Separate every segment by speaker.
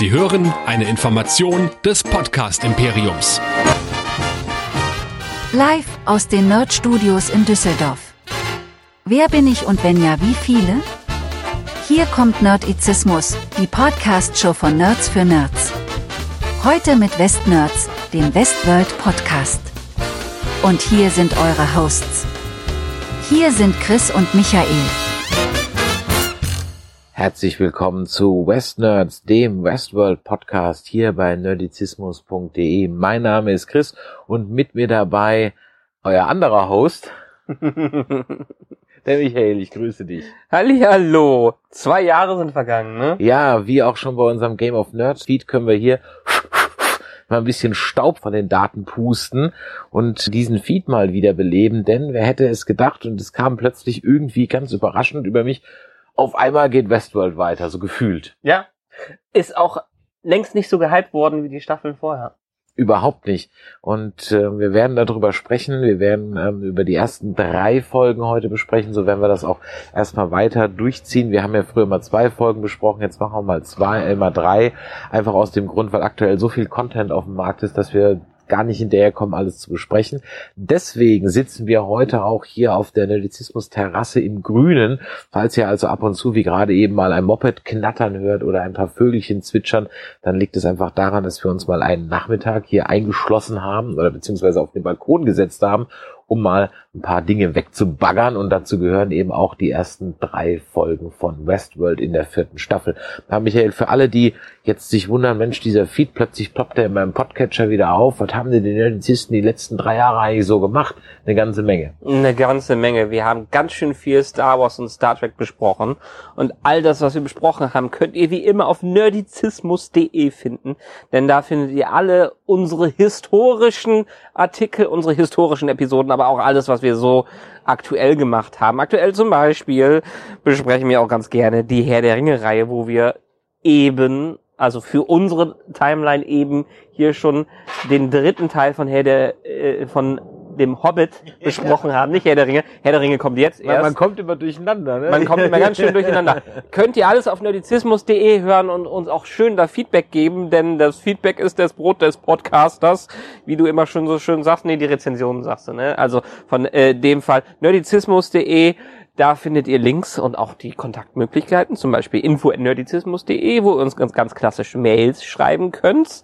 Speaker 1: Sie hören eine Information des Podcast Imperiums.
Speaker 2: Live aus den Nerd Studios in Düsseldorf. Wer bin ich und wenn ja, wie viele? Hier kommt Nerdizismus, die Podcast-Show von Nerds für Nerds. Heute mit Westnerds, dem Westworld Podcast. Und hier sind eure Hosts. Hier sind Chris und Michael.
Speaker 3: Herzlich willkommen zu Westnerds, dem Westworld Podcast hier bei nerdizismus.de. Mein Name ist Chris und mit mir dabei euer anderer Host, der Michael. Ich grüße dich.
Speaker 4: Hallo, zwei Jahre sind vergangen, ne?
Speaker 3: Ja, wie auch schon bei unserem Game of Nerds Feed können wir hier mal ein bisschen Staub von den Daten pusten und diesen Feed mal wieder beleben, denn wer hätte es gedacht und es kam plötzlich irgendwie ganz überraschend über mich, auf einmal geht Westworld weiter, so gefühlt.
Speaker 4: Ja. Ist auch längst nicht so gehypt worden wie die Staffeln vorher.
Speaker 3: Überhaupt nicht. Und äh, wir werden darüber sprechen. Wir werden ähm, über die ersten drei Folgen heute besprechen. So werden wir das auch erstmal weiter durchziehen. Wir haben ja früher mal zwei Folgen besprochen. Jetzt machen wir mal zwei, äh, mal drei. Einfach aus dem Grund, weil aktuell so viel Content auf dem Markt ist, dass wir gar nicht hinterherkommen, alles zu besprechen. Deswegen sitzen wir heute auch hier auf der Nerdizismus-Terrasse im Grünen. Falls ihr also ab und zu, wie gerade eben mal ein Moped knattern hört oder ein paar Vögelchen zwitschern, dann liegt es einfach daran, dass wir uns mal einen Nachmittag hier eingeschlossen haben oder beziehungsweise auf den Balkon gesetzt haben um mal ein paar Dinge wegzubaggern und dazu gehören eben auch die ersten drei Folgen von Westworld in der vierten Staffel. Da Michael, für alle, die jetzt sich wundern, Mensch, dieser Feed plötzlich ploppt er in meinem Podcatcher wieder auf, was haben denn die Nerdizisten die letzten drei Jahre eigentlich so gemacht? Eine ganze Menge.
Speaker 4: Eine ganze Menge. Wir haben ganz schön viel Star Wars und Star Trek besprochen und all das, was wir besprochen haben, könnt ihr wie immer auf nerdizismus.de finden, denn da findet ihr alle unsere historischen Artikel, unsere historischen Episoden, aber auch alles, was wir so aktuell gemacht haben. Aktuell zum Beispiel besprechen wir auch ganz gerne die Herr der Ringe-Reihe, wo wir eben, also für unsere Timeline eben hier schon den dritten Teil von Herr der, äh, von dem Hobbit besprochen haben, nicht Herr der Ringe. Herr der Ringe kommt jetzt erst.
Speaker 3: Man kommt immer durcheinander, ne?
Speaker 4: Man kommt immer ganz schön durcheinander. Könnt ihr alles auf nerdizismus.de hören und uns auch schön da Feedback geben, denn das Feedback ist das Brot des Podcasters, wie du immer schon so schön sagst. Nee, die Rezensionen sagst du, ne? Also von äh, dem Fall nerdizismus.de da findet ihr Links und auch die Kontaktmöglichkeiten, zum Beispiel info.nerdizismus.de, wo ihr uns ganz, ganz klassisch Mails schreiben könnt.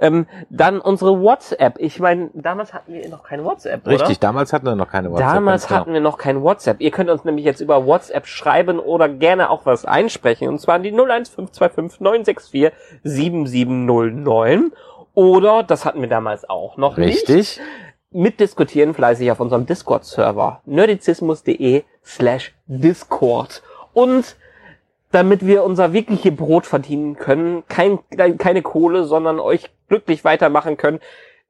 Speaker 4: Ähm, dann unsere WhatsApp. Ich meine, damals hatten wir noch keine WhatsApp, oder?
Speaker 3: Richtig, damals hatten wir noch keine WhatsApp.
Speaker 4: Damals
Speaker 3: genau.
Speaker 4: hatten wir noch kein WhatsApp. Ihr könnt uns nämlich jetzt über WhatsApp schreiben oder gerne auch was einsprechen. Und zwar an die 01525 964 7709. Oder, das hatten wir damals auch noch
Speaker 3: Richtig.
Speaker 4: nicht mitdiskutieren fleißig auf unserem Discord-Server nerdizismus.de slash Discord. Und damit wir unser wirkliche Brot verdienen können, kein, keine Kohle, sondern euch glücklich weitermachen können,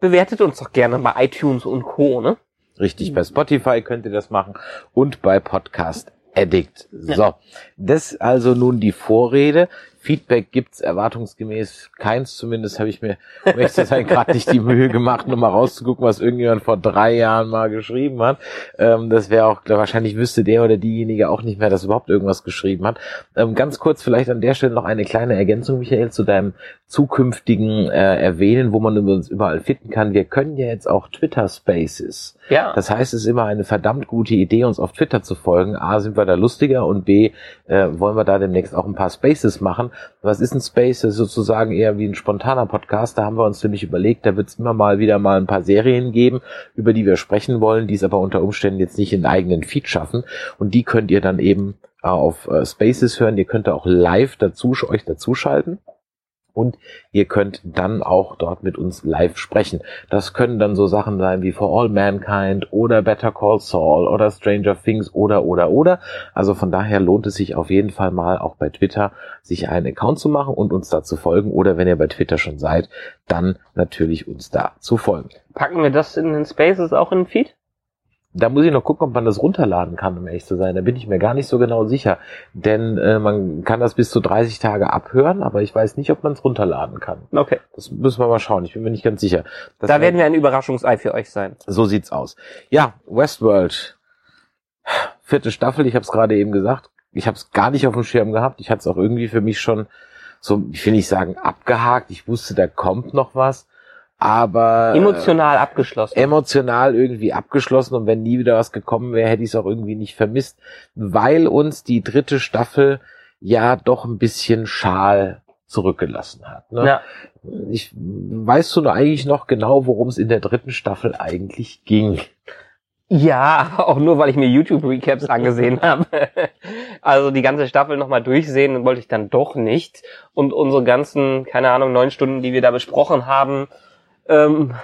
Speaker 4: bewertet uns doch gerne bei iTunes und Co. Ne?
Speaker 3: Richtig, bei Spotify könnt ihr das machen und bei Podcast Addict. So, das also nun die Vorrede. Feedback gibt's erwartungsgemäß keins. Zumindest habe ich mir möchte sein gerade nicht die Mühe gemacht, nur mal rauszugucken, was irgendjemand vor drei Jahren mal geschrieben hat. Ähm, das wäre auch wahrscheinlich wüsste der oder diejenige auch nicht mehr, dass überhaupt irgendwas geschrieben hat. Ähm, ganz kurz vielleicht an der Stelle noch eine kleine Ergänzung, Michael, zu deinem zukünftigen äh, Erwähnen, wo man uns überall finden kann. Wir können ja jetzt auch Twitter Spaces.
Speaker 4: Ja.
Speaker 3: Das heißt, es ist immer eine verdammt gute Idee, uns auf Twitter zu folgen. A, sind wir da lustiger und B, äh, wollen wir da demnächst auch ein paar Spaces machen. Was ist ein Space? Das ist sozusagen eher wie ein spontaner Podcast. Da haben wir uns nämlich überlegt, da wird es immer mal wieder mal ein paar Serien geben, über die wir sprechen wollen, die es aber unter Umständen jetzt nicht in eigenen Feed schaffen. Und die könnt ihr dann eben äh, auf äh, Spaces hören. Ihr könnt auch live dazu euch dazuschalten und ihr könnt dann auch dort mit uns live sprechen. Das können dann so Sachen sein wie For All Mankind oder Better Call Saul oder Stranger Things oder oder oder. Also von daher lohnt es sich auf jeden Fall mal auch bei Twitter sich einen Account zu machen und uns da zu folgen oder wenn ihr bei Twitter schon seid, dann natürlich uns da zu folgen.
Speaker 4: Packen wir das in den Spaces auch in den Feed?
Speaker 3: Da muss ich noch gucken, ob man das runterladen kann, um ehrlich zu sein. Da bin ich mir gar nicht so genau sicher. Denn äh, man kann das bis zu 30 Tage abhören, aber ich weiß nicht, ob man es runterladen kann.
Speaker 4: Okay.
Speaker 3: Das müssen wir mal schauen. Ich bin mir nicht ganz sicher. Das
Speaker 4: da werden wir ein Überraschungsei für euch sein.
Speaker 3: So sieht's aus. Ja, Westworld. Vierte Staffel, ich habe es gerade eben gesagt. Ich habe es gar nicht auf dem Schirm gehabt. Ich hatte es auch irgendwie für mich schon so, ich will nicht sagen abgehakt. Ich wusste, da kommt noch was, aber
Speaker 4: Emotional abgeschlossen.
Speaker 3: äh, emotional irgendwie abgeschlossen und wenn nie wieder was gekommen wäre, hätte ich es auch irgendwie nicht vermisst, weil uns die dritte Staffel ja doch ein bisschen schal zurückgelassen hat. Ne?
Speaker 4: ja.
Speaker 3: Ich weißt du noch eigentlich noch genau, worum es in der dritten Staffel eigentlich ging?
Speaker 4: Ja, aber auch nur, weil ich mir YouTube-Recaps angesehen habe. Also die ganze Staffel nochmal durchsehen wollte ich dann doch nicht. Und unsere ganzen, keine Ahnung, neun Stunden, die wir da besprochen haben, ähm,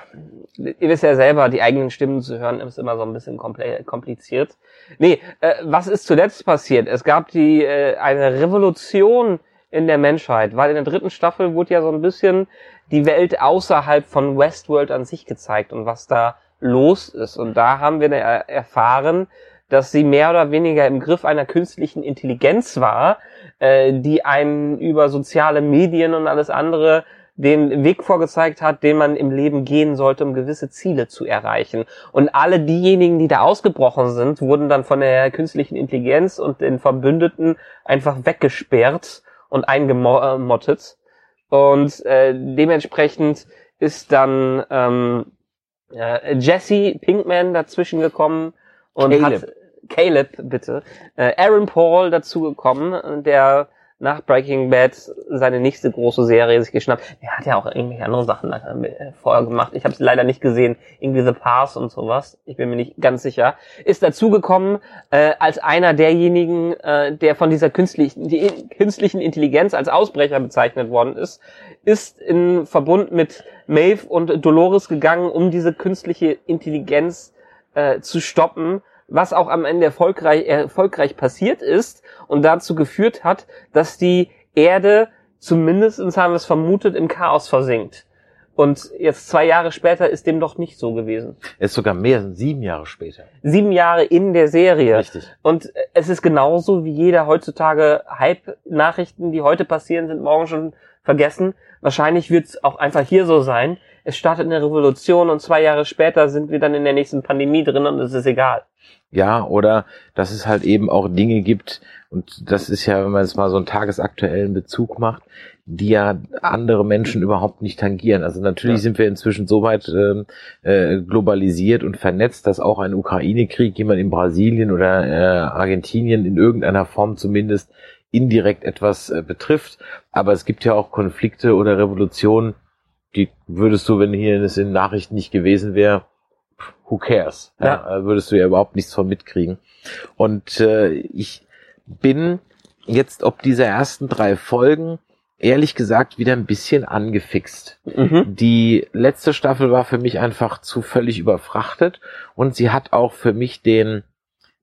Speaker 4: ihr wisst ja selber, die eigenen Stimmen zu hören, ist immer so ein bisschen kompliziert. Nee, äh, was ist zuletzt passiert? Es gab die äh, eine Revolution in der Menschheit, weil in der dritten Staffel wurde ja so ein bisschen die Welt außerhalb von Westworld an sich gezeigt und was da los ist. Und da haben wir er- erfahren, dass sie mehr oder weniger im Griff einer künstlichen Intelligenz war, äh, die einen über soziale Medien und alles andere den Weg vorgezeigt hat, den man im Leben gehen sollte, um gewisse Ziele zu erreichen. Und alle diejenigen, die da ausgebrochen sind, wurden dann von der künstlichen Intelligenz und den Verbündeten einfach weggesperrt und eingemottet. Und äh, dementsprechend ist dann ähm, äh, Jesse Pinkman dazwischen gekommen und
Speaker 3: Caleb.
Speaker 4: hat Caleb bitte äh, Aaron Paul dazugekommen, der nach Breaking Bad seine nächste große Serie sich geschnappt. Er hat ja auch irgendwelche andere Sachen äh, vorher gemacht. Ich habe es leider nicht gesehen. Irgendwie The Pass und sowas. Ich bin mir nicht ganz sicher. Ist dazugekommen äh, als einer derjenigen, äh, der von dieser künstlichen, die künstlichen Intelligenz als Ausbrecher bezeichnet worden ist, ist in Verbund mit Maeve und Dolores gegangen, um diese künstliche Intelligenz äh, zu stoppen, was auch am Ende erfolgreich, erfolgreich passiert ist und dazu geführt hat, dass die Erde zumindestens haben wir es vermutet, im Chaos versinkt. Und jetzt zwei Jahre später ist dem doch nicht so gewesen.
Speaker 3: Es ist sogar mehr, sieben Jahre später.
Speaker 4: Sieben Jahre in der Serie.
Speaker 3: Richtig.
Speaker 4: Und es ist genauso wie jeder heutzutage Hype-Nachrichten, die heute passieren, sind morgen schon vergessen. Wahrscheinlich wird es auch einfach hier so sein. Es startet eine Revolution und zwei Jahre später sind wir dann in der nächsten Pandemie drin und es ist egal.
Speaker 3: Ja, oder dass es halt eben auch Dinge gibt, und das ist ja, wenn man jetzt mal so einen tagesaktuellen Bezug macht, die ja andere Menschen überhaupt nicht tangieren. Also natürlich
Speaker 4: Ja.
Speaker 3: sind wir inzwischen so weit ähm, äh, globalisiert und vernetzt, dass auch ein Ukraine-Krieg jemand in Brasilien oder äh, Argentinien in irgendeiner Form zumindest indirekt etwas äh, betrifft. Aber es gibt ja auch Konflikte oder Revolutionen, die würdest du, wenn hier es in Nachrichten nicht gewesen wäre, who cares? Ja. äh, Würdest du ja überhaupt nichts von mitkriegen. Und äh, ich bin jetzt ob dieser ersten drei Folgen ehrlich gesagt wieder ein bisschen angefixt.
Speaker 4: Mhm.
Speaker 3: Die letzte Staffel war für mich einfach zu völlig überfrachtet und sie hat auch für mich den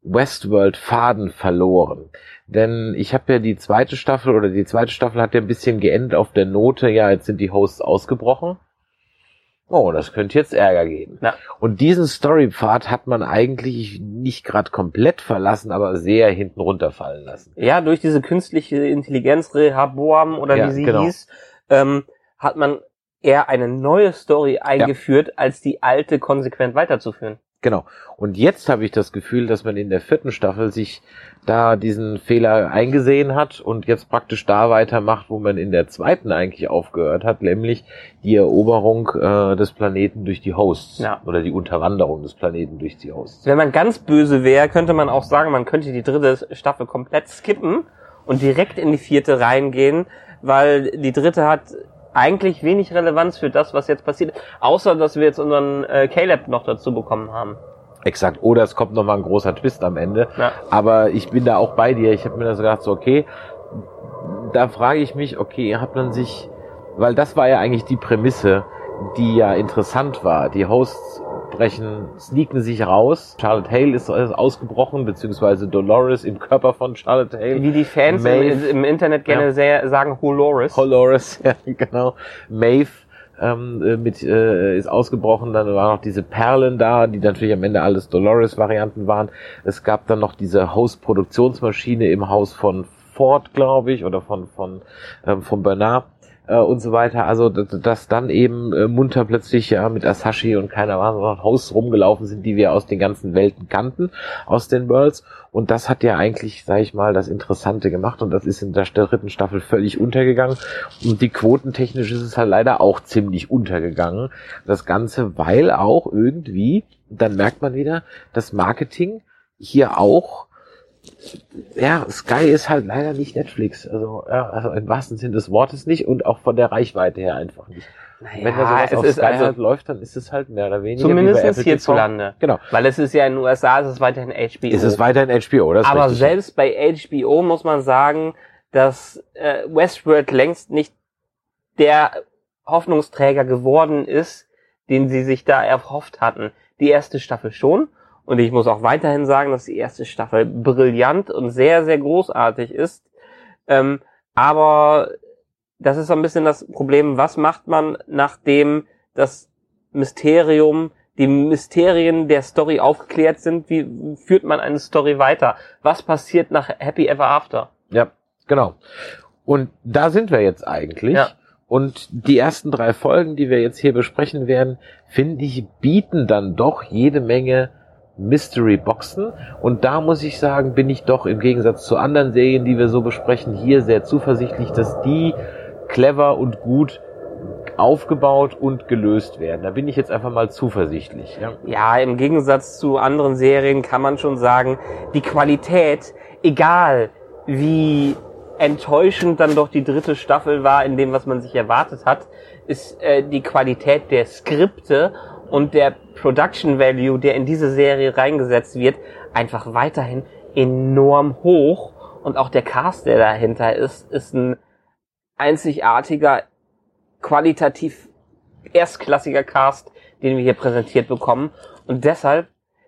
Speaker 3: Westworld-Faden verloren. Denn ich habe ja die zweite Staffel oder die zweite Staffel hat ja ein bisschen geendet auf der Note, ja, jetzt sind die Hosts ausgebrochen. Oh, das könnte jetzt Ärger geben.
Speaker 4: Ja.
Speaker 3: Und diesen Storypfad hat man eigentlich nicht gerade komplett verlassen, aber sehr hinten runterfallen lassen.
Speaker 4: Ja, durch diese künstliche Intelligenz, Rehoboam oder
Speaker 3: Ja,
Speaker 4: wie sie
Speaker 3: genau.
Speaker 4: hieß, ähm, hat man eher eine neue Story eingeführt, als die alte konsequent weiterzuführen.
Speaker 3: Genau. Und jetzt habe ich das Gefühl, dass man in der vierten Staffel sich da diesen Fehler eingesehen hat und jetzt praktisch da weitermacht, wo man in der zweiten eigentlich aufgehört hat, nämlich die Eroberung äh, des Planeten durch die Hosts
Speaker 4: Ja.
Speaker 3: oder die Unterwanderung des Planeten durch die Hosts.
Speaker 4: Wenn man ganz böse wäre, könnte man auch sagen, man könnte die dritte Staffel komplett skippen und direkt in die vierte reingehen, weil die dritte hat eigentlich wenig Relevanz für das, was jetzt passiert, außer dass wir jetzt unseren äh, Caleb noch dazu bekommen haben.
Speaker 3: Exakt. Oder es kommt nochmal ein großer Twist am Ende.
Speaker 4: Ja.
Speaker 3: Aber ich bin da auch bei dir. Ich habe mir das gedacht, so okay, da frage ich mich, okay, hat man sich, weil das war ja eigentlich die Prämisse, die ja interessant war. Die Hosts brechen, sneaken sich raus. Charlotte Hale ist, ausgebrochen, beziehungsweise Dolores im Körper von Charlotte Hale.
Speaker 4: Wie die Fans
Speaker 3: Maeve.
Speaker 4: im, im Internet gerne
Speaker 3: Ja.
Speaker 4: sehr sagen, Holoris.
Speaker 3: Dolores, ja, genau. Maeve ähm, äh, mit, äh, ist ausgebrochen, dann waren noch diese Perlen da, die natürlich am Ende alles Dolores-Varianten waren. Es gab dann noch diese Host-Produktionsmaschine im Haus von Ford, glaube ich, oder von, von, ähm, von Bernard, äh, und so weiter. Also dass, dann eben äh, munter plötzlich ja mit Asashi und keiner Ahnung Haus rumgelaufen sind, die wir aus den ganzen Welten kannten, aus den Worlds. Und das hat ja eigentlich, sag ich mal, das Interessante gemacht und das ist in der dritten Staffel völlig untergegangen. Und die quotentechnisch ist es halt leider auch ziemlich untergegangen. Das Ganze, weil auch irgendwie, dann merkt man wieder, das Marketing hier auch ja, Sky ist halt leider nicht Netflix. Also, ja, also im wahrsten Sinne des Wortes nicht und auch von der Reichweite her einfach nicht.
Speaker 4: Naja,
Speaker 3: Wenn da sowas
Speaker 4: es
Speaker 3: auf
Speaker 4: ist
Speaker 3: Sky
Speaker 4: also
Speaker 3: halt läuft, dann ist es halt mehr oder weniger.
Speaker 4: zumindest hierzulande.
Speaker 3: Genau.
Speaker 4: Weil es ist ja in den USA, es ist weiterhin HBO.
Speaker 3: Ist es weiterhin HBO, das ist
Speaker 4: Aber
Speaker 3: richtig.
Speaker 4: selbst bei HBO muss man sagen, dass äh, Westworld längst nicht der Hoffnungsträger geworden ist, den sie sich da erhofft hatten. Die erste Staffel schon. Und ich muss auch weiterhin sagen, dass die erste Staffel brillant und sehr, sehr großartig ist. Ähm, aber das ist so ein bisschen das Problem, was macht man, nachdem das Mysterium, die Mysterien der Story aufgeklärt sind, wie führt man eine Story weiter? Was passiert nach Happy Ever After?
Speaker 3: Ja, genau. Und da sind wir jetzt eigentlich.
Speaker 4: Ja.
Speaker 3: Und die ersten drei Folgen, die wir jetzt hier besprechen werden, finde ich, bieten dann doch jede Menge Mystery Boxen. Und da muss ich sagen, bin ich doch im Gegensatz zu anderen Serien, die wir so besprechen, hier sehr zuversichtlich, dass die clever und gut aufgebaut und gelöst werden. Da bin ich jetzt einfach mal zuversichtlich. Ja.
Speaker 4: Ja, im Gegensatz zu anderen Serien kann man schon sagen, die Qualität, egal wie enttäuschend dann doch die dritte Staffel war in dem, was man sich erwartet hat, ist äh, die Qualität der Skripte und der Production Value, der in diese Serie reingesetzt wird, einfach weiterhin enorm hoch. Und auch der Cast, der dahinter ist, ist ein einzigartiger, qualitativ erstklassiger Cast, den wir hier präsentiert bekommen. Und deshalb,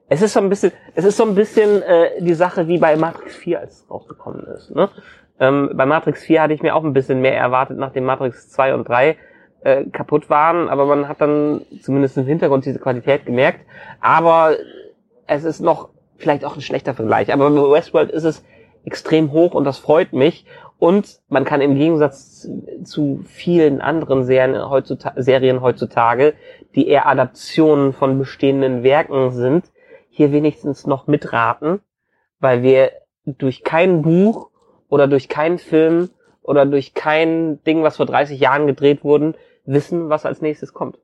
Speaker 4: es ist so ein bisschen, es ist so ein bisschen äh, die Sache wie bei Matrix 4, als es rausgekommen ist. Ne? Ähm, bei Matrix 4 hatte ich mir auch ein bisschen mehr erwartet, nachdem Matrix 2 und 3 äh, kaputt waren, aber man hat dann zumindest im Hintergrund diese Qualität gemerkt. Aber es ist noch vielleicht auch ein schlechter Vergleich. Aber bei Westworld ist es extrem hoch und das freut mich. Und man kann im Gegensatz zu vielen anderen Serien heutzutage, Serien heutzutage, die eher Adaptionen von bestehenden Werken sind, hier wenigstens noch mitraten, weil wir durch kein Buch oder durch keinen Film oder durch kein Ding, was vor 30 Jahren gedreht wurden, wissen, was als nächstes kommt.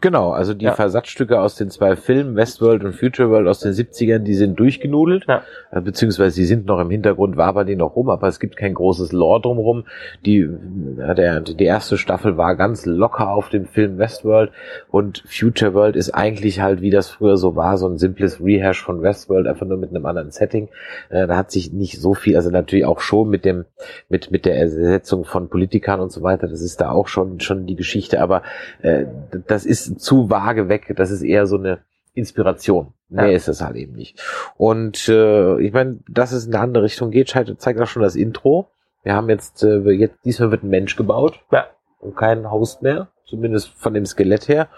Speaker 3: Genau, also die
Speaker 4: Ja.
Speaker 3: Versatzstücke aus den zwei Filmen, Westworld und Future World aus den 70ern, die sind durchgenudelt,
Speaker 4: Ja.
Speaker 3: äh, beziehungsweise die sind noch im Hintergrund, wabern die noch rum, aber es gibt kein großes Lore drumherum. Die, äh, der, die erste Staffel war ganz locker auf dem Film Westworld und Future World ist eigentlich halt, wie das früher so war, so ein simples Rehash von Westworld, einfach nur mit einem anderen Setting. Äh, da hat sich nicht so viel, also natürlich auch schon mit dem, mit, mit der Ersetzung von Politikern und so weiter, das ist da auch schon, schon die Geschichte, aber äh, das ist zu vage weg. Das ist eher so eine Inspiration. Mehr
Speaker 4: Ja.
Speaker 3: ist es halt eben nicht. Und äh, ich meine, dass es in eine andere Richtung geht, zeigt auch schon das Intro. Wir haben jetzt, äh, jetzt diesmal wird ein Mensch gebaut
Speaker 4: Ja.
Speaker 3: und kein Host mehr, zumindest von dem Skelett her.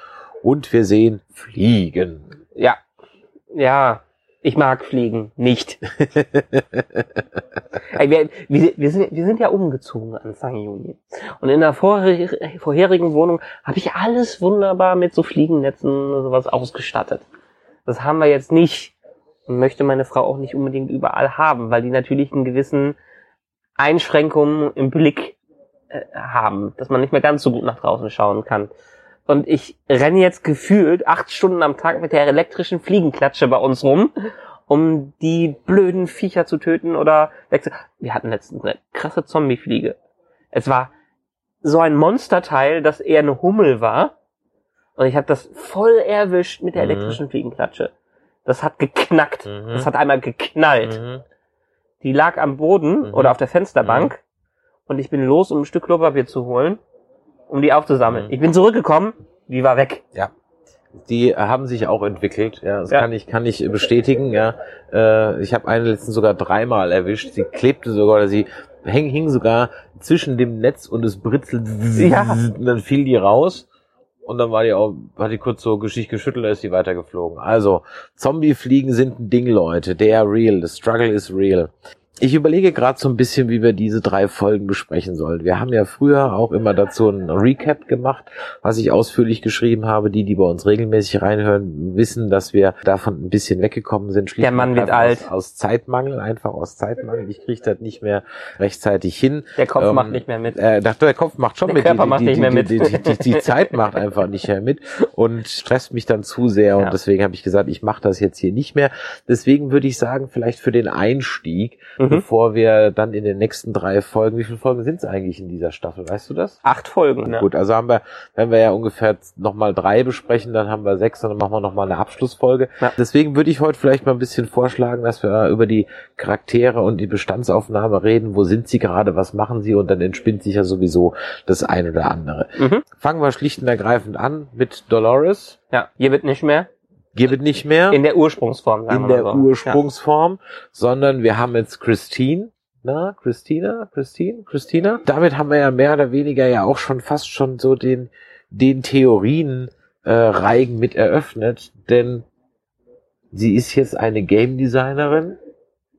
Speaker 3: Und wir sehen Fliegen.
Speaker 4: Ja. Ja. Ich mag Fliegen nicht. Wir, wir, wir, sind, wir sind ja umgezogen Anfang Juni. Und in der vorher, vorherigen Wohnung habe ich alles wunderbar mit so Fliegennetzen und sowas ausgestattet. Das haben wir jetzt nicht. Und möchte meine Frau auch nicht unbedingt überall haben, weil die natürlich einen gewissen Einschränkungen im Blick äh, haben, dass man nicht mehr ganz so gut nach draußen schauen kann. Und ich renne jetzt gefühlt acht Stunden am Tag mit der elektrischen Fliegenklatsche bei uns rum, um die blöden Viecher zu töten oder wegzu- wir hatten letztens eine krasse Zombiefliege. Es war so ein Monsterteil, das eher eine Hummel war. Und ich habe das voll erwischt mit der
Speaker 3: Mhm.
Speaker 4: elektrischen Fliegenklatsche. Das hat geknackt.
Speaker 3: Mhm.
Speaker 4: Das hat einmal geknallt. Die lag am Boden
Speaker 3: Mhm.
Speaker 4: oder auf der Fensterbank und ich bin los, um ein Stück Klopapier zu holen, um die aufzusammeln.
Speaker 3: Mhm.
Speaker 4: Ich bin zurückgekommen, die war weg.
Speaker 3: Ja. Die haben sich auch entwickelt, ja, das
Speaker 4: Ja.
Speaker 3: kann ich kann ich bestätigen, ja. Äh, ich habe eine letztens sogar dreimal erwischt. Sie klebte sogar, oder sie häng, hing sogar zwischen dem Netz und es britzelt.
Speaker 4: Ja.
Speaker 3: Und dann fiel die raus und dann war die auch, hat die kurz so Geschichte geschüttelt, da ist die weitergeflogen. Also Zombie-Fliegen sind ein Ding, Leute. They are real. The struggle is real. Ich überlege gerade so ein bisschen, wie wir diese drei Folgen besprechen sollen. Wir haben ja früher auch immer dazu ein Recap gemacht, was ich ausführlich geschrieben habe. Die, die bei uns regelmäßig reinhören, wissen, dass wir davon ein bisschen weggekommen sind.
Speaker 4: Der Mann wird alt.
Speaker 3: Aus, aus Zeitmangel, einfach aus Zeitmangel. Ich kriege das nicht mehr rechtzeitig hin.
Speaker 4: Der Kopf ähm, macht nicht mehr mit.
Speaker 3: Äh, der Kopf macht schon
Speaker 4: der
Speaker 3: mit.
Speaker 4: Körper
Speaker 3: die,
Speaker 4: macht
Speaker 3: die,
Speaker 4: nicht
Speaker 3: die,
Speaker 4: mehr mit.
Speaker 3: Die, die, die, die Zeit macht einfach nicht mehr mit und stresst mich dann zu sehr. Und
Speaker 4: Ja.
Speaker 3: deswegen habe ich gesagt, ich mache das jetzt hier nicht mehr. Deswegen würde ich sagen, vielleicht für den Einstieg,
Speaker 4: Mhm.
Speaker 3: Bevor wir dann in den nächsten drei Folgen, wie viele Folgen sind es eigentlich in dieser Staffel, weißt du das?
Speaker 4: Acht Folgen. Ne?
Speaker 3: Gut, also haben wir, wenn wir ja ungefähr nochmal drei besprechen, dann haben wir sechs und dann machen wir nochmal eine Abschlussfolge.
Speaker 4: Ja.
Speaker 3: Deswegen würde ich heute vielleicht mal ein bisschen vorschlagen, dass wir über die Charaktere und die Bestandsaufnahme reden. Wo sind sie gerade? Was machen sie? Und dann entspinnt sich ja sowieso das ein oder andere.
Speaker 4: Mhm.
Speaker 3: Fangen wir schlicht und ergreifend an mit Dolores.
Speaker 4: Ja, hier wird nicht mehr.
Speaker 3: Gib es nicht mehr
Speaker 4: In der Ursprungsform,
Speaker 3: in der
Speaker 4: so.
Speaker 3: Ursprungsform, sondern wir haben jetzt Christine. Na, Christina, Christine, Christina. Damit haben wir ja mehr oder weniger ja auch schon fast schon so den, den Theorien äh, Reigen mit eröffnet, denn sie ist jetzt eine Game Designerin,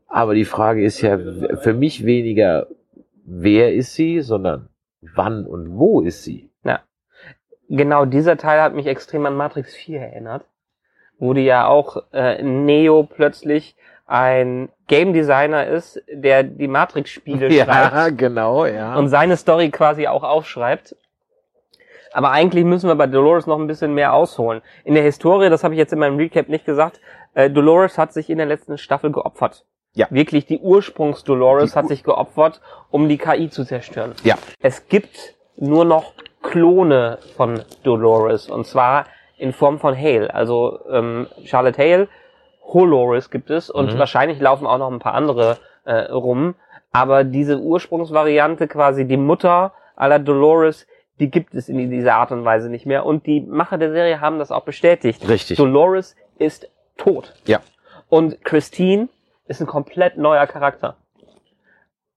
Speaker 3: aber die Frage ist ja für mich weniger, wer ist sie, sondern wann und wo ist sie?
Speaker 4: Ja. Genau dieser Teil hat mich extrem an Matrix 4 erinnert, wo die ja auch äh, Neo plötzlich ein Game Designer ist, der die Matrix-Spiele schreibt
Speaker 3: genau, ja.
Speaker 4: und seine Story quasi auch aufschreibt. Aber eigentlich müssen wir bei Dolores noch ein bisschen mehr ausholen. In der Historie, das habe ich jetzt in meinem Recap nicht gesagt, äh, Dolores hat sich in der letzten Staffel geopfert.
Speaker 3: Ja.
Speaker 4: Wirklich, die Ursprungs-Dolores hat sich geopfert, um die KI zu zerstören.
Speaker 3: ja.
Speaker 4: Es gibt nur noch Klone von Dolores und zwar in Form von Hale. Also ähm, Charlotte Hale, Holores gibt es und
Speaker 3: Mhm.
Speaker 4: wahrscheinlich laufen auch noch ein paar andere äh, rum. Aber diese Ursprungsvariante, quasi die Mutter aller Dolores, die gibt es in dieser Art und Weise nicht mehr. Und die Macher der Serie haben das auch bestätigt.
Speaker 3: Richtig.
Speaker 4: Dolores ist tot.
Speaker 3: Ja.
Speaker 4: Und Christine ist ein komplett neuer Charakter.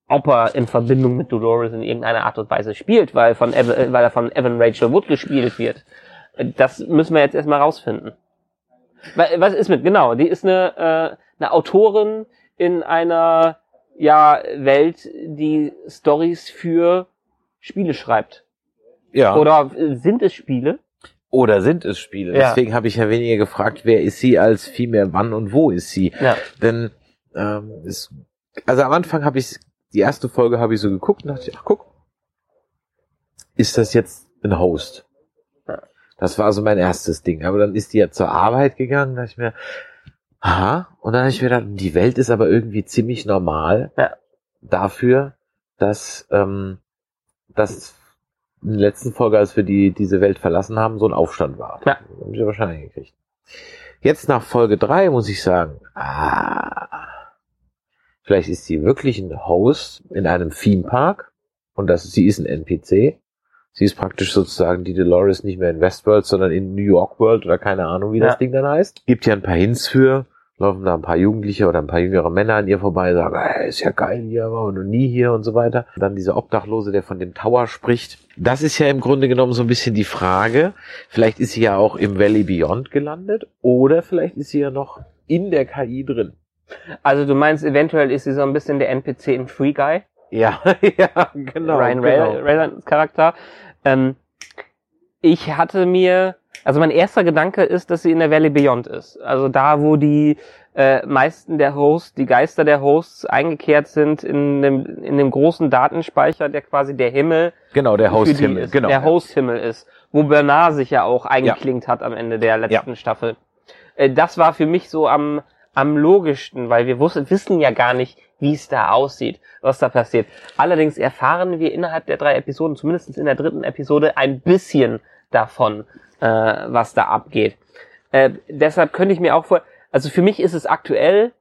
Speaker 4: Ob er in Verbindung mit Dolores in irgendeiner Art und Weise spielt, weil, von Evan, äh, weil er von Evan Rachel Wood gespielt wird, das müssen wir jetzt erstmal rausfinden. Wa- Was ist mit, genau, die ist eine, äh, eine Autorin in einer ja, Welt, die Stories für Spiele schreibt.
Speaker 3: Ja.
Speaker 4: Oder sind es Spiele?
Speaker 3: Oder sind es Spiele?
Speaker 4: Ja.
Speaker 3: Deswegen habe ich ja weniger gefragt, wer ist sie, als vielmehr wann und wo ist sie.
Speaker 4: Ja.
Speaker 3: Denn ähm, es, also am Anfang habe ich die erste Folge habe ich so geguckt und dachte, ach guck, ist das jetzt ein Host? Das war so mein erstes Ding. Aber dann ist die ja zur Arbeit gegangen, da ich mir, aha, und dann habe ich mir gedacht, die Welt ist aber irgendwie ziemlich normal
Speaker 4: Ja.
Speaker 3: dafür, dass ähm, das in der letzten Folge, als wir die, diese Welt verlassen haben, so ein Aufstand war.
Speaker 4: Ja.
Speaker 3: Das ich ja wahrscheinlich gekriegt. Jetzt nach Folge drei muss ich sagen, ah, vielleicht ist sie wirklich ein Host in einem Theme-Park und das, sie ist ein NPC. Sie ist praktisch sozusagen die Dolores nicht mehr in Westworld, sondern in New York World oder keine Ahnung, wie
Speaker 4: Ja.
Speaker 3: das Ding dann heißt. Gibt ja ein paar Hints für, laufen da ein paar Jugendliche oder ein paar jüngere Männer an ihr vorbei, sagen, hey, ist ja geil hier, war noch nie hier und so weiter. Dann dieser Obdachlose, der von dem Tower spricht. Das ist ja im Grunde genommen so ein bisschen die Frage. Vielleicht ist sie ja auch im Valley Beyond gelandet oder vielleicht ist sie ja noch in der KI drin.
Speaker 4: Also du meinst, eventuell ist sie so ein bisschen der NPC in Free Guy?
Speaker 3: Ja, ja, genau.
Speaker 4: Ryan
Speaker 3: genau.
Speaker 4: Reynolds Charakter. Ähm, ich hatte mir, also mein erster Gedanke ist, dass sie in der Valley Beyond ist. Also da, wo die äh, meisten der Hosts, die Geister der Hosts eingekehrt sind in dem, in dem großen Datenspeicher, der quasi der Himmel
Speaker 3: Genau, der Host-Himmel.
Speaker 4: ist,
Speaker 3: Genau.
Speaker 4: der Host-Himmel ist, wo Bernard sich ja auch eingeklinkt hat am Ende der letzten Staffel. Äh, das war für mich so am, am logischsten, weil wir wussten, wissen ja gar nicht, wie es da aussieht, was da passiert. Allerdings erfahren wir innerhalb der drei Episoden, zumindest in der dritten Episode, ein bisschen davon, äh, was da abgeht. Äh, deshalb könnte ich mir auch vor, also für mich ist es aktuell,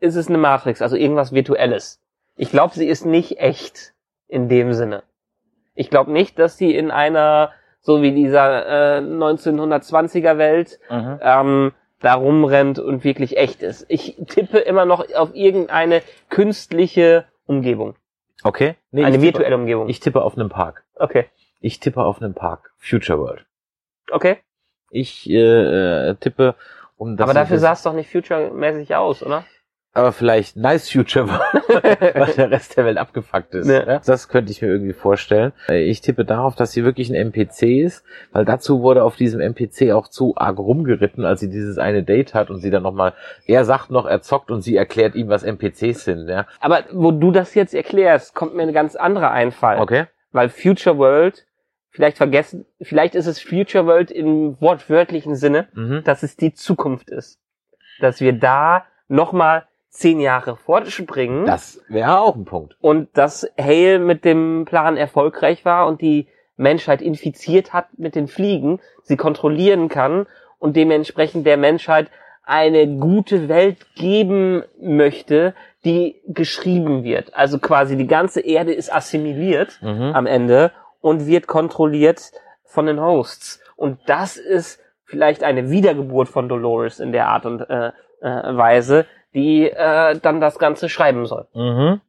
Speaker 4: ist es eine Matrix, also irgendwas Virtuelles. Ich glaube, sie ist nicht echt in dem Sinne. Ich glaube nicht, dass sie in einer, so wie dieser äh, 1920er Welt,
Speaker 3: Mhm.
Speaker 4: ähm, da rumrennt und wirklich echt ist. Ich tippe immer noch auf irgendeine künstliche Umgebung.
Speaker 3: Okay. Nee,
Speaker 4: eine virtuelle
Speaker 3: tippe,
Speaker 4: Umgebung.
Speaker 3: Ich tippe auf einem Park.
Speaker 4: okay.
Speaker 3: Ich tippe auf einem Park. Future World.
Speaker 4: Okay.
Speaker 3: Ich äh, äh, tippe um das.
Speaker 4: Aber dafür sah es doch nicht future-mäßig aus, oder?
Speaker 3: Aber vielleicht Nice Future war, weil der Rest der Welt abgefuckt ist.
Speaker 4: Ja.
Speaker 3: Das könnte ich mir irgendwie vorstellen. Äh, Ich tippe darauf, dass sie wirklich ein NPC ist, weil dazu wurde auf diesem NPC auch zu arg rumgeritten, als sie dieses eine Date hat und sie dann nochmal, er sagt noch, er zockt und sie erklärt ihm, was NPCs sind. Ja.
Speaker 4: Aber wo du das jetzt erklärst, kommt mir eine ganz andere Einfall.
Speaker 3: Okay.
Speaker 4: Weil Future World, vielleicht vergessen, vielleicht ist es Future World im wortwörtlichen Sinne,
Speaker 3: Mhm.
Speaker 4: dass es die Zukunft ist. Dass wir da nochmal zehn Jahre fortspringen
Speaker 3: Das wäre auch ein Punkt.
Speaker 4: und dass Hale mit dem Plan erfolgreich war und die Menschheit infiziert hat mit den Fliegen, sie kontrollieren kann und dementsprechend der Menschheit eine gute Welt geben möchte, die geschrieben wird. Also quasi die ganze Erde ist assimiliert
Speaker 3: Mhm.
Speaker 4: am Ende und wird kontrolliert von den Hosts. Und das ist vielleicht eine Wiedergeburt von Dolores in der Art und äh, äh, Weise, die äh, dann das Ganze schreiben soll.
Speaker 3: Mhm.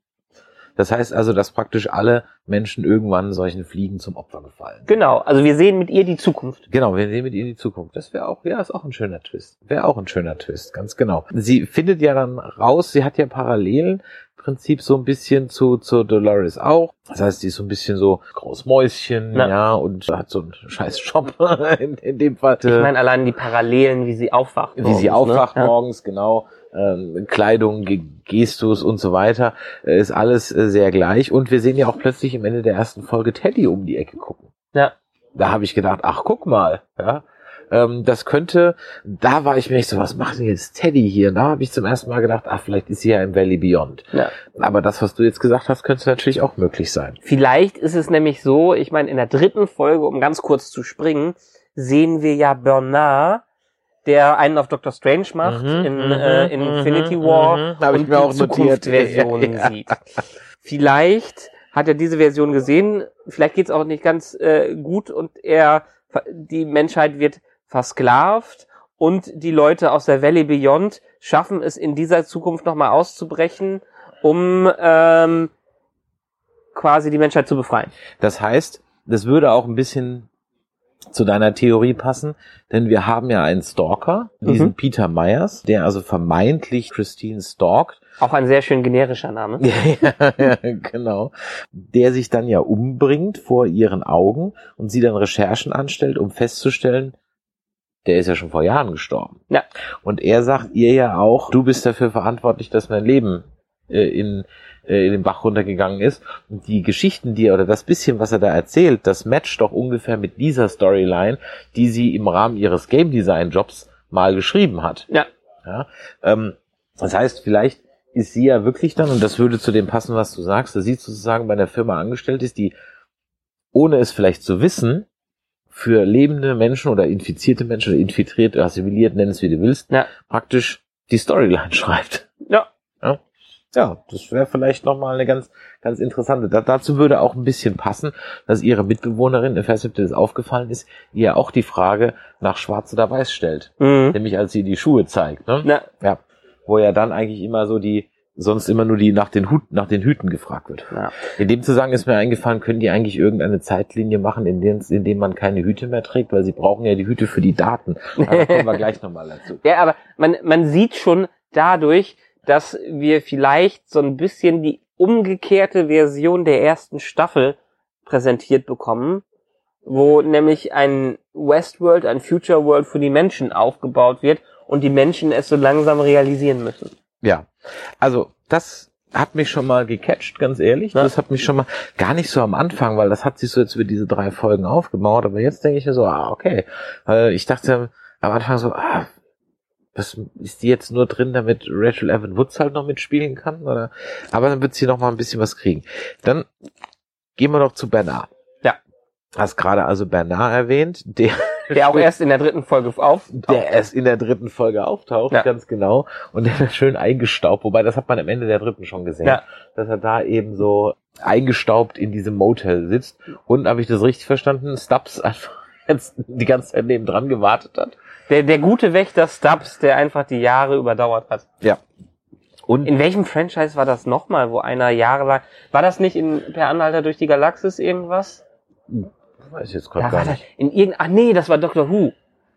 Speaker 3: Das heißt also, dass praktisch alle Menschen irgendwann solchen Fliegen zum Opfer gefallen.
Speaker 4: Genau, also wir sehen mit ihr die Zukunft.
Speaker 3: Genau, wir sehen mit ihr die Zukunft. Das wäre auch, ja, ist auch ein schöner Twist. Wäre auch ein schöner Twist, ganz genau. Sie findet ja dann raus, sie hat ja Parallelen, Prinzip so ein bisschen zu, zu Dolores auch. Das heißt, sie ist so ein bisschen so Großmäuschen,
Speaker 4: Ja.
Speaker 3: ja, und hat so einen scheiß Job in, in dem Fall.
Speaker 4: Ich meine allein die Parallelen, wie sie aufwacht.
Speaker 3: wie sie
Speaker 4: morgens,
Speaker 3: aufwacht
Speaker 4: ne?
Speaker 3: Morgens, genau, ähm, Kleidung, Ge Gestus und so weiter, äh, ist alles äh, sehr gleich. Und wir sehen ja auch plötzlich am Ende der ersten Folge Teddy um die Ecke gucken.
Speaker 4: Ja.
Speaker 3: Da habe ich gedacht, ach guck mal, ja. Ähm, das könnte, da war ich mir echt so, was macht denn jetzt Teddy hier? Und da habe ich zum ersten Mal gedacht, ach, vielleicht ist sie ja im Valley Beyond.
Speaker 4: Ja.
Speaker 3: Aber das, was du jetzt gesagt hast, könnte natürlich auch möglich sein.
Speaker 4: Vielleicht ist es nämlich so, ich meine, in der dritten Folge, um ganz kurz zu springen, sehen wir ja Bernard, der einen auf Doctor Strange macht
Speaker 3: Mhm,
Speaker 4: in
Speaker 3: mhm,
Speaker 4: äh, Infinity
Speaker 3: mhm,
Speaker 4: War
Speaker 3: mhm.
Speaker 4: Und
Speaker 3: mir
Speaker 4: die
Speaker 3: auch notiert.
Speaker 4: Zukunftsversion
Speaker 3: Ja.
Speaker 4: sieht. Vielleicht hat er diese Version gesehen, vielleicht geht's auch nicht ganz äh, gut und er die Menschheit wird versklavt und die Leute aus der Valley Beyond schaffen es in dieser Zukunft nochmal auszubrechen, um ähm, quasi die Menschheit zu befreien.
Speaker 3: Das heißt, das würde auch ein bisschen zu deiner Theorie passen, denn wir haben ja einen Stalker, diesen
Speaker 4: Mhm.
Speaker 3: Peter Myers, der also vermeintlich Christine stalkt.
Speaker 4: Auch ein sehr schön generischer Name.
Speaker 3: ja, ja, genau. Der sich dann ja umbringt vor ihren Augen und sie dann Recherchen anstellt, um festzustellen, der ist ja schon vor Jahren gestorben.
Speaker 4: Ja.
Speaker 3: Und er sagt ihr ja auch, du bist dafür verantwortlich, dass mein Leben äh, in, äh, in den Bach runtergegangen ist. Und die Geschichten, die er, oder das bisschen, was er da erzählt, das matcht doch ungefähr mit dieser Storyline, die sie im Rahmen ihres Game Design Jobs mal geschrieben hat.
Speaker 4: Ja.
Speaker 3: Ja, ähm, das heißt, vielleicht ist sie ja wirklich dann, und das würde zu dem passen, was du sagst, dass sie sozusagen bei einer Firma angestellt ist, die, ohne es vielleicht zu wissen, für lebende Menschen oder infizierte Menschen oder infiltriert, assimiliert, nenn es wie du willst,
Speaker 4: Ja.
Speaker 3: praktisch die Storyline schreibt.
Speaker 4: Ja.
Speaker 3: Ja, ja das wäre vielleicht nochmal eine ganz, ganz interessante. Da, dazu würde auch ein bisschen passen, dass ihre Mitbewohnerin, ich weiß nicht, ob dir das aufgefallen ist, ihr auch die Frage nach Schwarz oder Weiß stellt.
Speaker 4: Mhm.
Speaker 3: Nämlich als sie die Schuhe zeigt. Ne?
Speaker 4: Na,
Speaker 3: Ja, wo ja dann eigentlich immer so die, sonst immer nur die nach den Hut, nach den Hüten gefragt wird.
Speaker 4: ja.
Speaker 3: In dem Zusammenhang ist mir eingefallen, können die eigentlich irgendeine Zeitlinie machen, in dem, in dem man keine Hüte mehr trägt, weil sie brauchen ja die Hüte für die Daten. Aber da kommen wir gleich nochmal dazu.
Speaker 4: ja, aber man, man sieht schon dadurch, dass wir vielleicht so ein bisschen die umgekehrte Version der ersten Staffel präsentiert bekommen, wo nämlich ein Westworld, ein Future World für die Menschen aufgebaut wird und die Menschen es so langsam realisieren müssen.
Speaker 3: Ja, also das hat mich schon mal gecatcht, ganz ehrlich.
Speaker 4: Ja.
Speaker 3: Das hat mich schon mal gar nicht so am Anfang, weil das hat sich so jetzt über diese drei Folgen aufgebaut. Aber jetzt denke ich mir so, ah, okay. Weil ich dachte am Anfang so, ah, was ist die jetzt nur drin, damit Rachel Evan Woods halt noch mitspielen kann? Oder? Aber dann wird sie noch mal ein bisschen was kriegen. Dann gehen wir doch zu Bernard.
Speaker 4: Ja.
Speaker 3: Hast gerade also Bernard erwähnt, der
Speaker 4: Der auch erst in der dritten Folge auf.
Speaker 3: der erst in der dritten Folge auftaucht,
Speaker 4: Ja.
Speaker 3: ganz genau. Und der ist schön eingestaubt, wobei das hat man am Ende der dritten schon gesehen,
Speaker 4: Ja.
Speaker 3: dass er da eben so eingestaubt in diesem Motel sitzt. Und habe ich das richtig verstanden? Stubbs einfach jetzt die ganze Zeit neben dran gewartet hat.
Speaker 4: Der, der gute Wächter Stubbs, der einfach die Jahre überdauert hat.
Speaker 3: Ja. Und
Speaker 4: In welchem Franchise war das nochmal, wo einer jahrelang, war das nicht in Per Anhalter durch die Galaxis irgendwas?
Speaker 3: weiß ich jetzt gerade gar nicht.
Speaker 4: in irgend, ach nee, das war Doctor Who.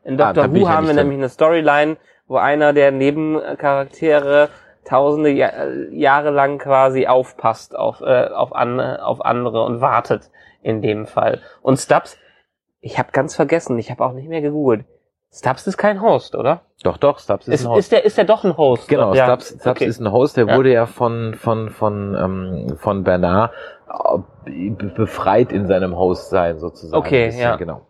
Speaker 4: In
Speaker 3: Ah,
Speaker 4: Doctor
Speaker 3: bin
Speaker 4: Who haben wir nämlich eine Storyline, wo einer der Nebencharaktere tausende ja Jahre lang quasi aufpasst auf, äh, auf, an, auf andere und wartet in dem Fall. Und Stubbs, ich habe ganz vergessen, ich habe auch nicht mehr gegoogelt. Stubbs ist kein Host, oder?
Speaker 3: Doch, doch, Stubbs ist,
Speaker 4: Ist,
Speaker 3: ein Host.
Speaker 4: ist, der, ist der doch ein Host?
Speaker 3: Genau,
Speaker 4: ja.
Speaker 3: Stubbs, Stubbs
Speaker 4: okay.
Speaker 3: ist ein Host, der
Speaker 4: Ja.
Speaker 3: wurde ja von, von, von, ähm, von Bernard äh, be- befreit in seinem Host-Sein sozusagen.
Speaker 4: Okay,
Speaker 3: bisschen,
Speaker 4: ja.
Speaker 3: Genau.